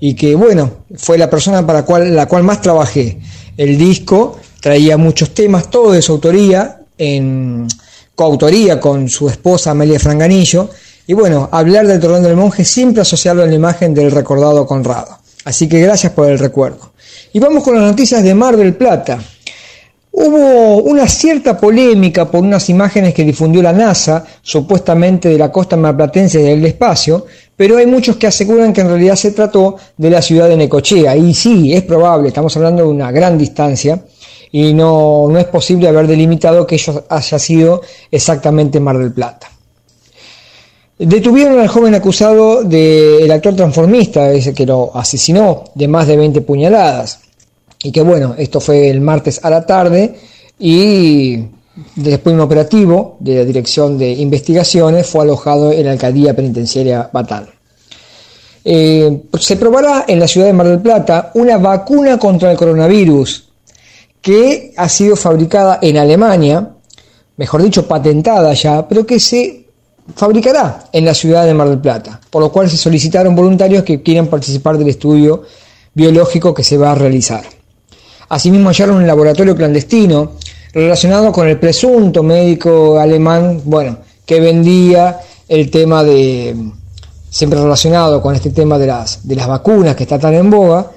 y que, bueno, fue la persona para cual, la cual más trabajé. El disco traía muchos temas, todo de su autoría, en coautoría con su esposa Amelia Franganillo, y bueno, hablar del Torreón del Monje siempre asociarlo a la imagen del recordado Conrado. Así que gracias por el recuerdo. Y vamos con las noticias de Mar del Plata. Hubo una cierta polémica por unas imágenes que difundió la NASA, supuestamente de la costa marplatense del espacio, pero hay muchos que aseguran que en realidad se trató de la ciudad de Necochea. Y sí, es probable, estamos hablando de una gran distancia y no, no es posible haber delimitado que ello haya sido exactamente Mar del Plata. Detuvieron al joven acusado del actor transformista, ese que lo asesinó de más de 20 puñaladas. Y que bueno, esto fue el martes a la tarde y después de un operativo de la Dirección de Investigaciones fue alojado en la Alcaldía Penitenciaria Batán. Eh, se probará en la ciudad de Mar del Plata una vacuna contra el coronavirus que ha sido fabricada en Alemania, mejor dicho, patentada ya, pero que se fabricará en la ciudad de Mar del Plata, por lo cual se solicitaron voluntarios que quieran participar del estudio biológico que se va a realizar. Asimismo hallaron un laboratorio clandestino relacionado con el presunto médico alemán, bueno, que vendía el tema de, siempre relacionado con este tema de las, de las vacunas que está tan en boga,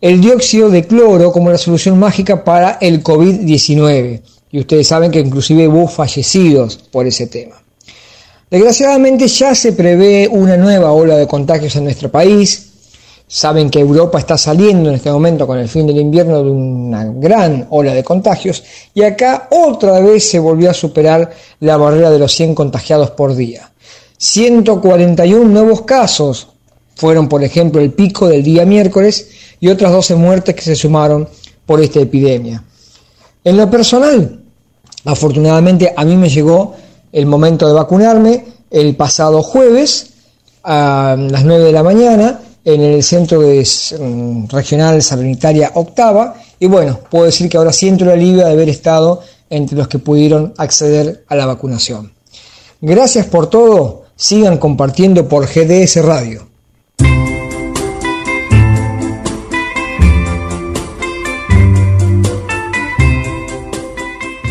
el dióxido de cloro como la solución mágica para el COVID-19. Y ustedes saben que inclusive hubo fallecidos por ese tema. Desgraciadamente ya se prevé una nueva ola de contagios en nuestro país. Saben que Europa está saliendo en este momento con el fin del invierno de una gran ola de contagios y acá otra vez se volvió a superar la barrera de los 100 contagiados por día. 141 nuevos casos fueron, por ejemplo, el pico del día miércoles y otras 12 muertes que se sumaron por esta epidemia. En lo personal, afortunadamente a mí me llegó el momento de vacunarme el pasado jueves a las 9 de la mañana en el centro de, mm, regional sanitaria octava y bueno, puedo decir que ahora siento la alivio de haber estado entre los que pudieron acceder a la vacunación. Gracias por todo, sigan compartiendo por GDS Radio.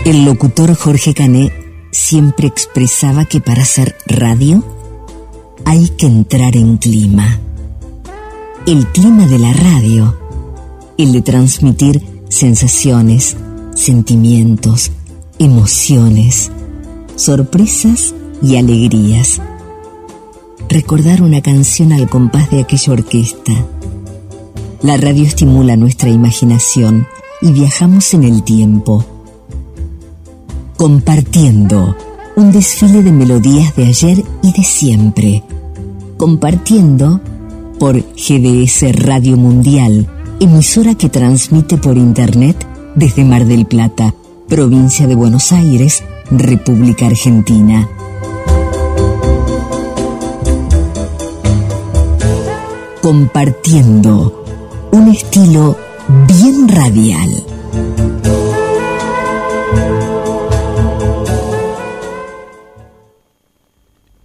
El locutor Jorge Cané siempre expresaba que para hacer radio hay que entrar en clima. El clima de la radio, el de transmitir sensaciones, sentimientos, emociones, sorpresas y alegrías. Recordar una canción al compás de aquella orquesta. La radio estimula nuestra imaginación y viajamos en el tiempo Compartiendo, un desfile de melodías de ayer y de siempre. Compartiendo por GDS Radio Mundial, emisora que transmite por Internet desde Mar del Plata, provincia de Buenos Aires, República Argentina. Compartiendo, un estilo bien radial.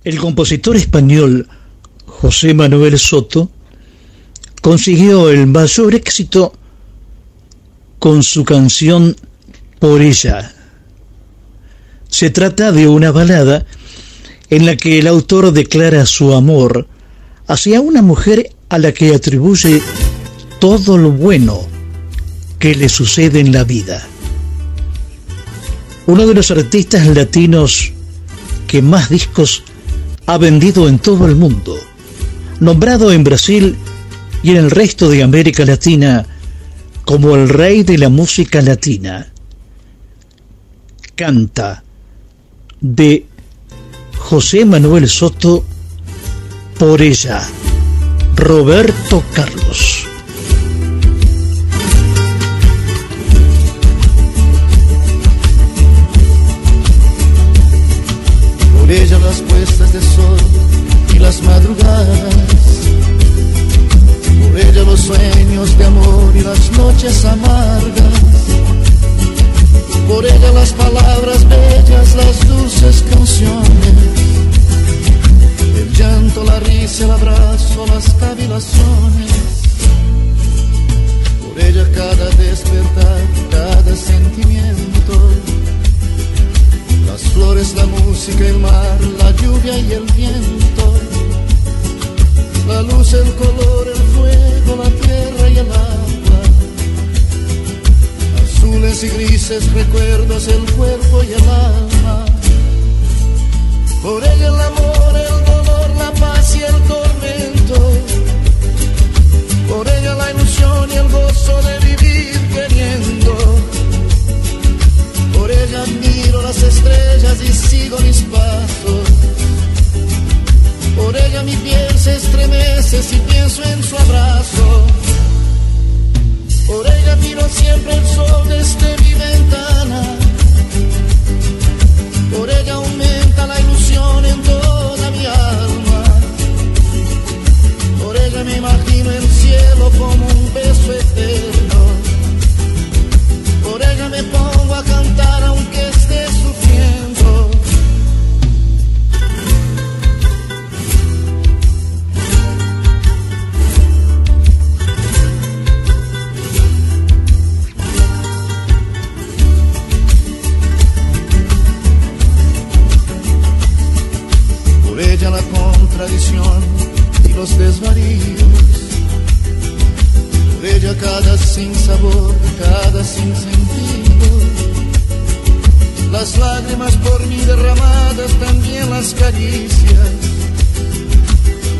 El compositor español José Manuel Soto consiguió el mayor éxito con su canción Por ella. Se trata de una balada en la que el autor declara su amor hacia una mujer a la que atribuye todo lo bueno que le sucede en la vida. Uno de los artistas latinos que más discos ha vendido en todo el mundo, nombrado en Brasil y en el resto de América Latina como el rey de la música latina. Canta de José Manuel Soto por ella, Roberto Carlos. Madrugadas. Por ella los sueños de amor y las noches amargas. Por ella las palabras bellas, las dulces canciones. El llanto, la risa, el abrazo, las cavilaciones. Por ella cada despertar, cada sentimiento las flores, la música, el mar, la lluvia y el viento. La luz, el color, el fuego, la tierra y el agua. Azules y grises recuerdos, el cuerpo y el alma. Por ella el amor, el dolor, la paz y el tormento. Por ella la ilusión y el gozo de vivir queriendo por ella miro las estrellas y sigo mis pasos. Por ella mi piel se estremece si pienso en su abrazo. Por ella miro siempre el sol desde mi ventana. Por ella aumenta la ilusión en toda mi alma. Por ella me imagino el cielo como un beso eterno. Por ella me pongo a cantar aunque y los desvaríos. Por ella cada sin sabor, cada sin sentido. Las lágrimas por mí derramadas, también las caricias.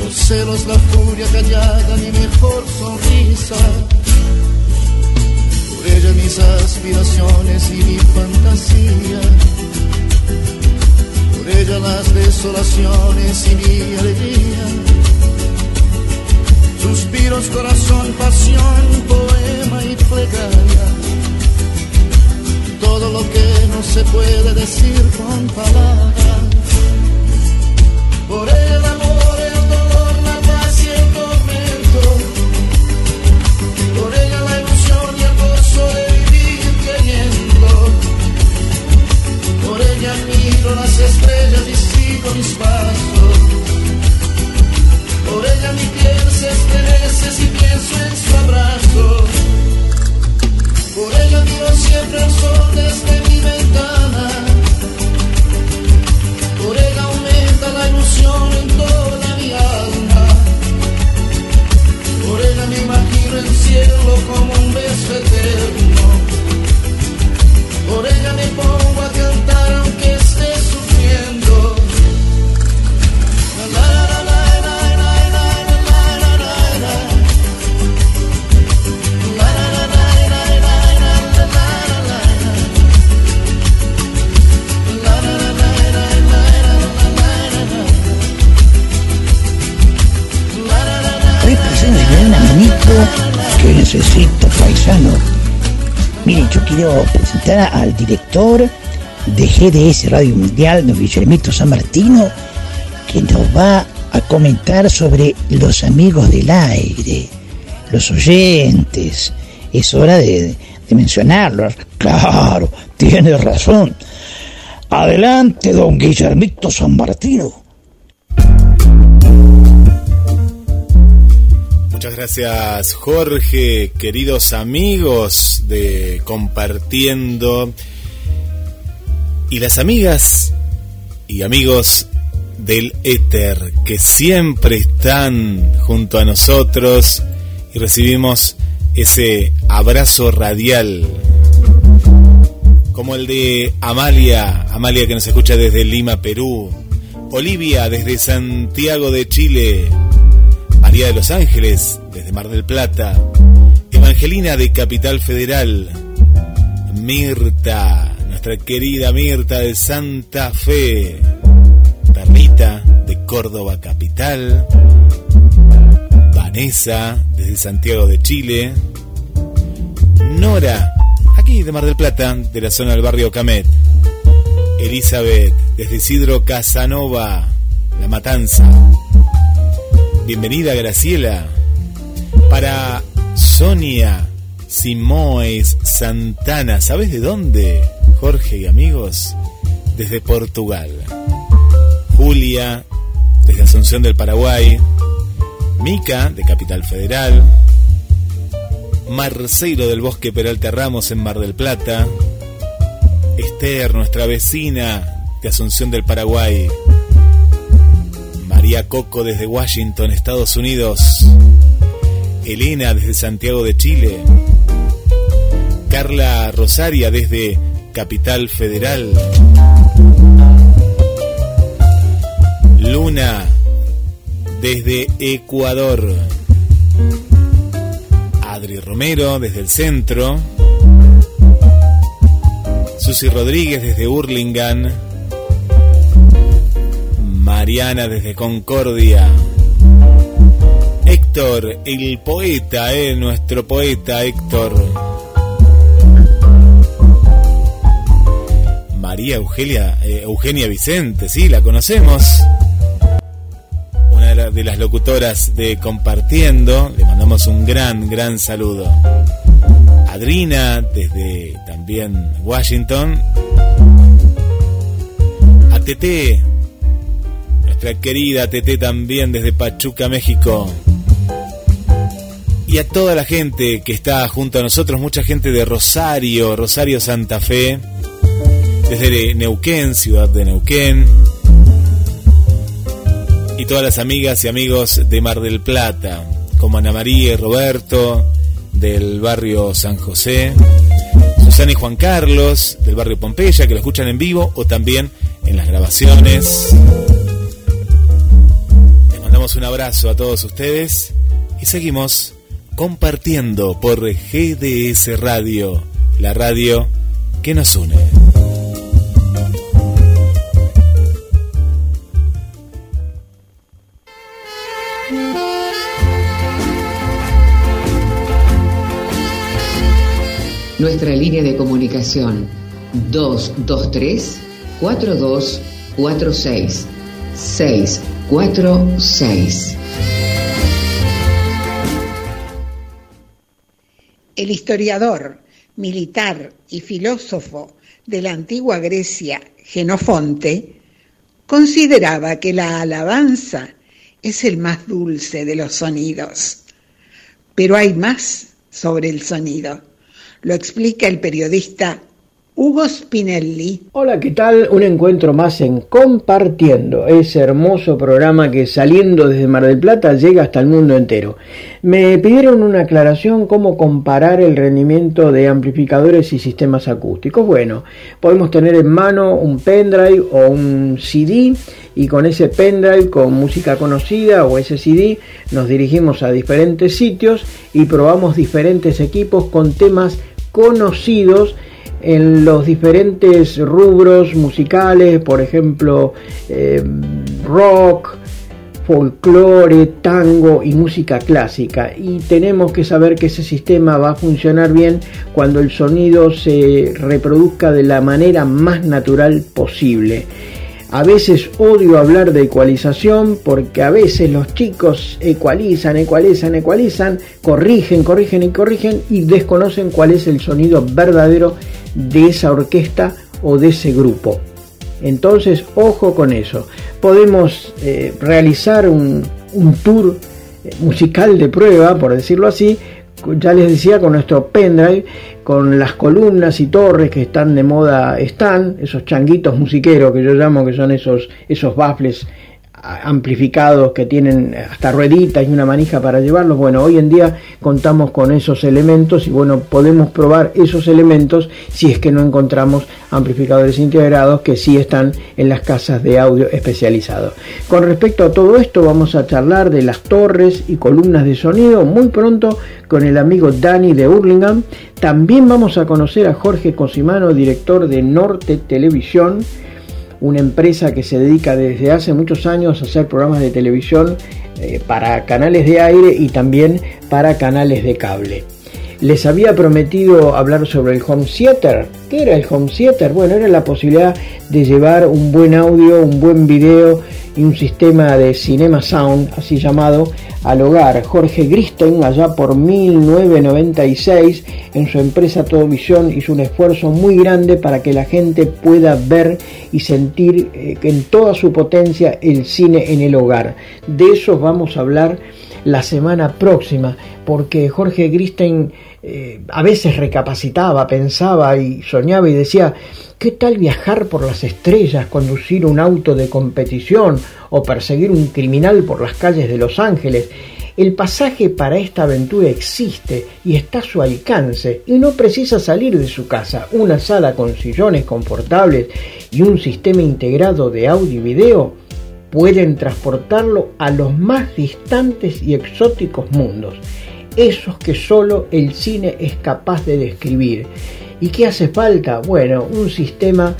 Los celos, la furia callada, mi mejor sonrisa. Por ella mis aspiraciones y mi fantasía. Por ella las desolaciones y mi alegría. Suspiros, corazón, pasión, poema y plegaria. Todo lo que no se puede decir con palabras. Por el amor, Ella miro las estrellas y sigo mis pasos. Por ella mi piel se estremece si pienso en su abrazo. Por ella miro siempre el sol desde mi ventana. Por ella aumenta la ilusión en toda mi alma. Por ella me imagino el cielo como un beso eterno. Por ella me pongo a cantar aunque esté presentar al director de GDS Radio Mundial, don Guillermito San Martino, que nos va a comentar sobre los amigos del aire, los oyentes. Es hora de, de mencionarlos. Claro, tiene razón. Adelante, don Guillermito San Martino. Muchas gracias Jorge, queridos amigos de Compartiendo. Y las amigas y amigos del éter que siempre están junto a nosotros y recibimos ese abrazo radial como el de Amalia, Amalia que nos escucha desde Lima, Perú, Olivia desde Santiago de Chile, María de los Ángeles, desde Mar del Plata, Evangelina de Capital Federal, Mirta, nuestra querida Mirta de Santa Fe, Perlita de Córdoba Capital, Vanessa desde Santiago de Chile, Nora, aquí de Mar del Plata, de la zona del barrio Camet, Elizabeth desde Isidro Casanova, La Matanza, Bienvenida Graciela. Para Sonia Simoes Santana. ¿Sabes de dónde, Jorge y amigos? Desde Portugal. Julia, desde Asunción del Paraguay. Mica, de Capital Federal. Marcelo del Bosque Peralta Ramos en Mar del Plata. Esther, nuestra vecina de Asunción del Paraguay. María Coco desde Washington, Estados Unidos. Elena desde Santiago de Chile. Carla Rosaria desde Capital Federal. Luna desde Ecuador. Adri Romero desde el centro. Susi Rodríguez desde Hurlingham. Mariana desde Concordia. Héctor, el poeta, eh, nuestro poeta Héctor. María Eugenia, eh, Eugenia Vicente, sí, la conocemos. Una de las locutoras de Compartiendo, le mandamos un gran, gran saludo. Adrina, desde también Washington. A Tete, nuestra querida Tete también desde Pachuca, México. Y a toda la gente que está junto a nosotros, mucha gente de Rosario, Rosario Santa Fe desde Neuquén, ciudad de Neuquén, y todas las amigas y amigos de Mar del Plata, como Ana María y Roberto, del barrio San José, Susana y Juan Carlos, del barrio Pompeya, que lo escuchan en vivo o también en las grabaciones. Un abrazo a todos ustedes y seguimos compartiendo por GDS Radio, la radio que nos une. Nuestra línea de comunicación 223 4246 646. El historiador, militar y filósofo de la antigua Grecia, Genofonte, consideraba que la alabanza es el más dulce de los sonidos. Pero hay más sobre el sonido. Lo explica el periodista Hugo Spinelli. Hola, ¿qué tal? Un encuentro más en Compartiendo, ese hermoso programa que saliendo desde Mar del Plata llega hasta el mundo entero. Me pidieron una aclaración cómo comparar el rendimiento de amplificadores y sistemas acústicos. Bueno, podemos tener en mano un pendrive o un CD y con ese pendrive con música conocida o ese CD nos dirigimos a diferentes sitios y probamos diferentes equipos con temas conocidos en los diferentes rubros musicales, por ejemplo, eh, rock, folclore, tango y música clásica. Y tenemos que saber que ese sistema va a funcionar bien cuando el sonido se reproduzca de la manera más natural posible. A veces odio hablar de ecualización porque a veces los chicos ecualizan, ecualizan, ecualizan, corrigen, corrigen y corrigen y desconocen cuál es el sonido verdadero de esa orquesta o de ese grupo. Entonces, ojo con eso. Podemos eh, realizar un, un tour eh, musical de prueba, por decirlo así, ya les decía, con nuestro pendrive, con las columnas y torres que están de moda, están, esos changuitos musiqueros que yo llamo, que son esos, esos baffles amplificados que tienen hasta rueditas y una manija para llevarlos. Bueno, hoy en día contamos con esos elementos y bueno, podemos probar esos elementos si es que no encontramos amplificadores integrados que sí están en las casas de audio especializados. Con respecto a todo esto, vamos a charlar de las torres y columnas de sonido muy pronto con el amigo Dani de Hurlingham. También vamos a conocer a Jorge Cosimano, director de Norte Televisión una empresa que se dedica desde hace muchos años a hacer programas de televisión eh, para canales de aire y también para canales de cable. Les había prometido hablar sobre el home theater. ¿Qué era el home theater? Bueno, era la posibilidad de llevar un buen audio, un buen video y un sistema de Cinema Sound, así llamado, al hogar. Jorge Gristen, allá por 1996, en su empresa Todo Visión, hizo un esfuerzo muy grande para que la gente pueda ver y sentir eh, en toda su potencia el cine en el hogar. De eso vamos a hablar la semana próxima, porque Jorge Gristen eh, a veces recapacitaba, pensaba y soñaba y decía, ¿qué tal viajar por las estrellas, conducir un auto de competición o perseguir un criminal por las calles de Los Ángeles? El pasaje para esta aventura existe y está a su alcance y no precisa salir de su casa. Una sala con sillones confortables y un sistema integrado de audio y video pueden transportarlo a los más distantes y exóticos mundos, esos que solo el cine es capaz de describir. ¿Y qué hace falta? Bueno, un sistema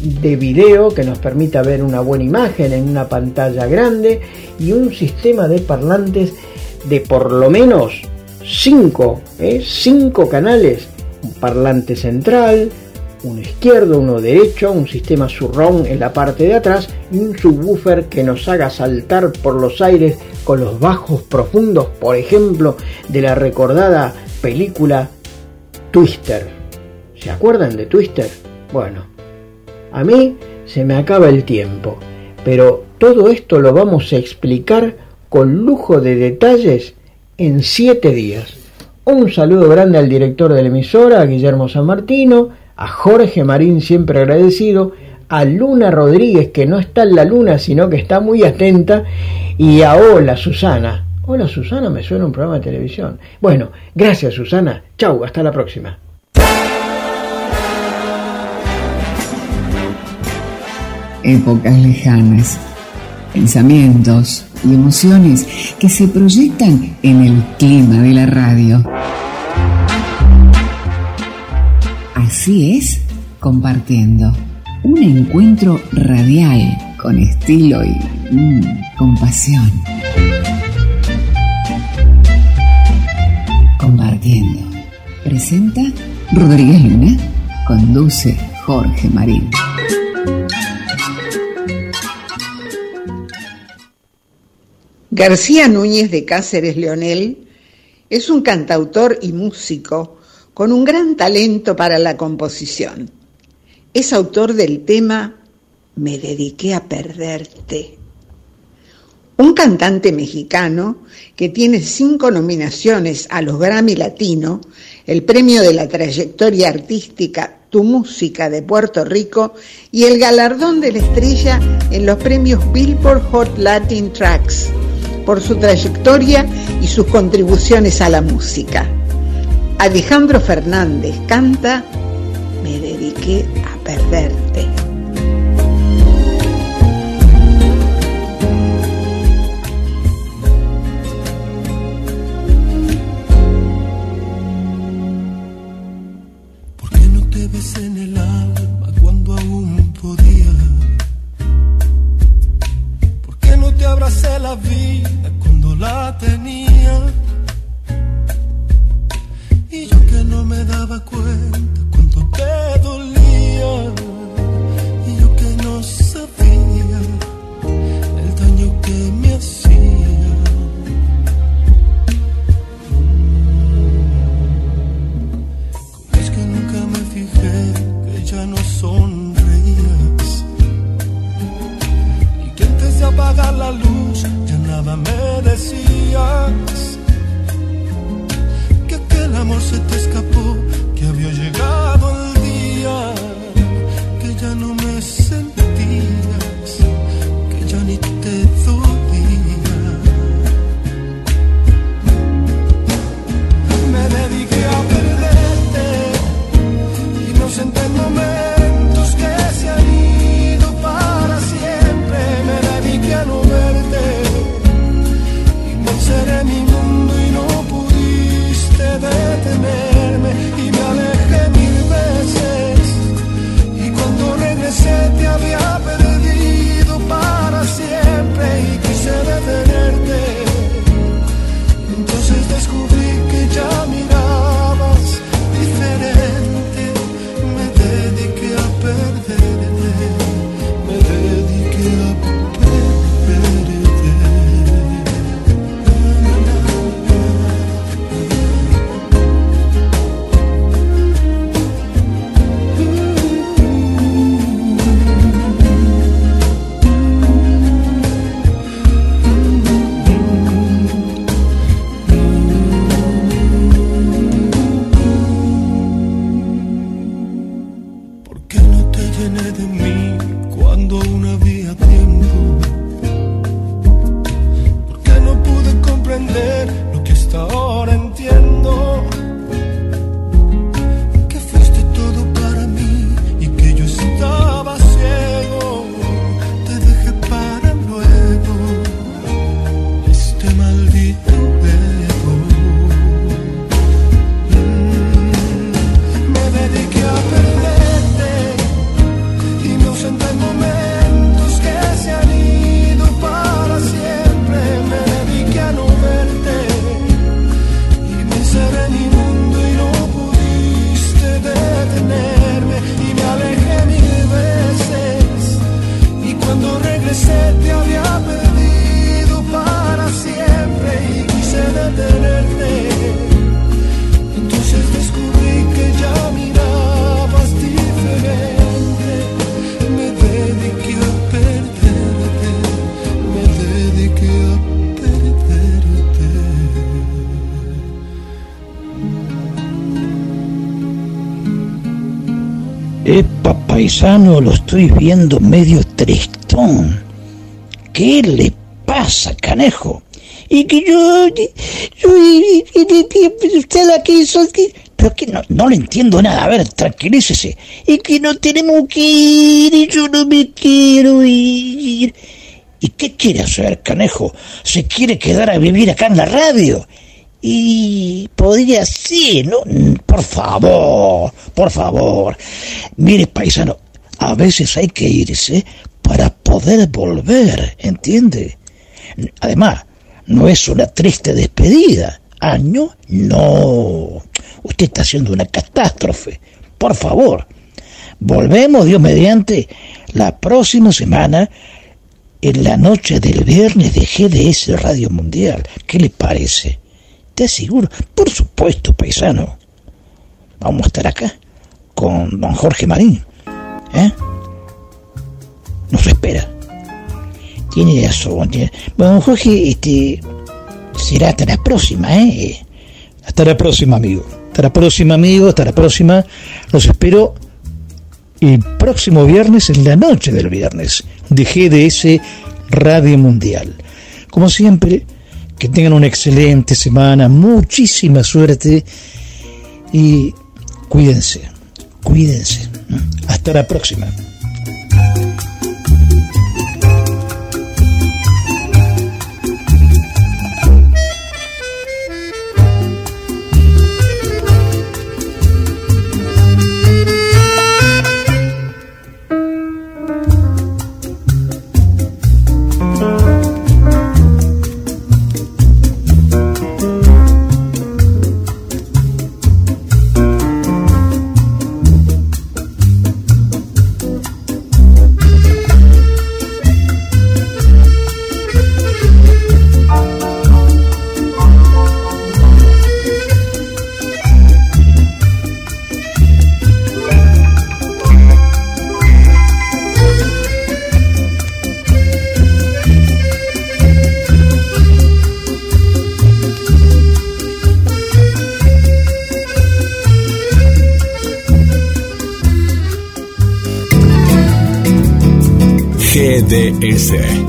de video que nos permita ver una buena imagen en una pantalla grande y un sistema de parlantes de por lo menos 5, ¿eh? canales, un parlante central, uno izquierdo, uno derecho, un sistema surround en la parte de atrás y un subwoofer que nos haga saltar por los aires con los bajos profundos, por ejemplo, de la recordada película Twister. ¿Se acuerdan de Twister? Bueno, a mí se me acaba el tiempo, pero todo esto lo vamos a explicar con lujo de detalles en siete días. Un saludo grande al director de la emisora, Guillermo San Martino, a Jorge Marín siempre agradecido, a Luna Rodríguez que no está en la luna sino que está muy atenta y a Hola Susana. Hola Susana, me suena un programa de televisión. Bueno, gracias Susana. Chau, hasta la próxima. Épocas lejanas, pensamientos y emociones que se proyectan en el clima de la radio. Así es, compartiendo. Un encuentro radial con estilo y mm, compasión. Compartiendo. Presenta Rodríguez Luna. Conduce Jorge Marín. García Núñez de Cáceres Leonel es un cantautor y músico con un gran talento para la composición. Es autor del tema Me dediqué a perderte. Un cantante mexicano que tiene cinco nominaciones a los Grammy Latino, el premio de la trayectoria artística Tu Música de Puerto Rico y el galardón de la estrella en los premios Billboard Hot Latin Tracks por su trayectoria y sus contribuciones a la música. Alejandro Fernández canta Me dediqué a perderte. ¿Por qué no te ves en el alma cuando aún podía? ¿Por qué no te abracé la vida cuando la tenía? Daba cuenta cuánto te dolía. Y yo que no sabía el daño que me hacía. Como es que nunca me fijé que ya no sonreías. Y que antes de apagar la luz ya nada me decías el amor se te escapó, paisano, lo estoy viendo medio tristón. ¿Qué le pasa, canejo? Y que yo, yo, usted que- pero que no, no le entiendo nada. A ver, tranquilícese. Y que no tenemos que ir, y yo no me quiero ir. ¿Y qué quiere hacer, canejo? ¿Se quiere quedar a vivir acá en la radio? Y podría ser, ¿no? Mm, Por favor, por favor. Mire, paisano, a veces hay que irse para poder volver, ¿entiende? Además, no es una triste despedida. Año, no. Usted está haciendo una catástrofe. Por favor, volvemos, Dios mediante, la próxima semana en la noche del viernes de GDS Radio Mundial. ¿Qué le parece? ¿Te aseguro? Por supuesto, paisano. Vamos a estar acá con don Jorge Marín. ¿Eh? Nos espera. Tiene razón. Bueno, don Jorge, este, será hasta la próxima, ¿eh? Hasta la próxima, amigo. Hasta la próxima, amigo. Hasta la próxima. Los espero el próximo viernes, en la noche del viernes, de GDS Radio Mundial. Como siempre, que tengan una excelente semana, muchísima suerte y cuídense, cuídense. Hasta la próxima.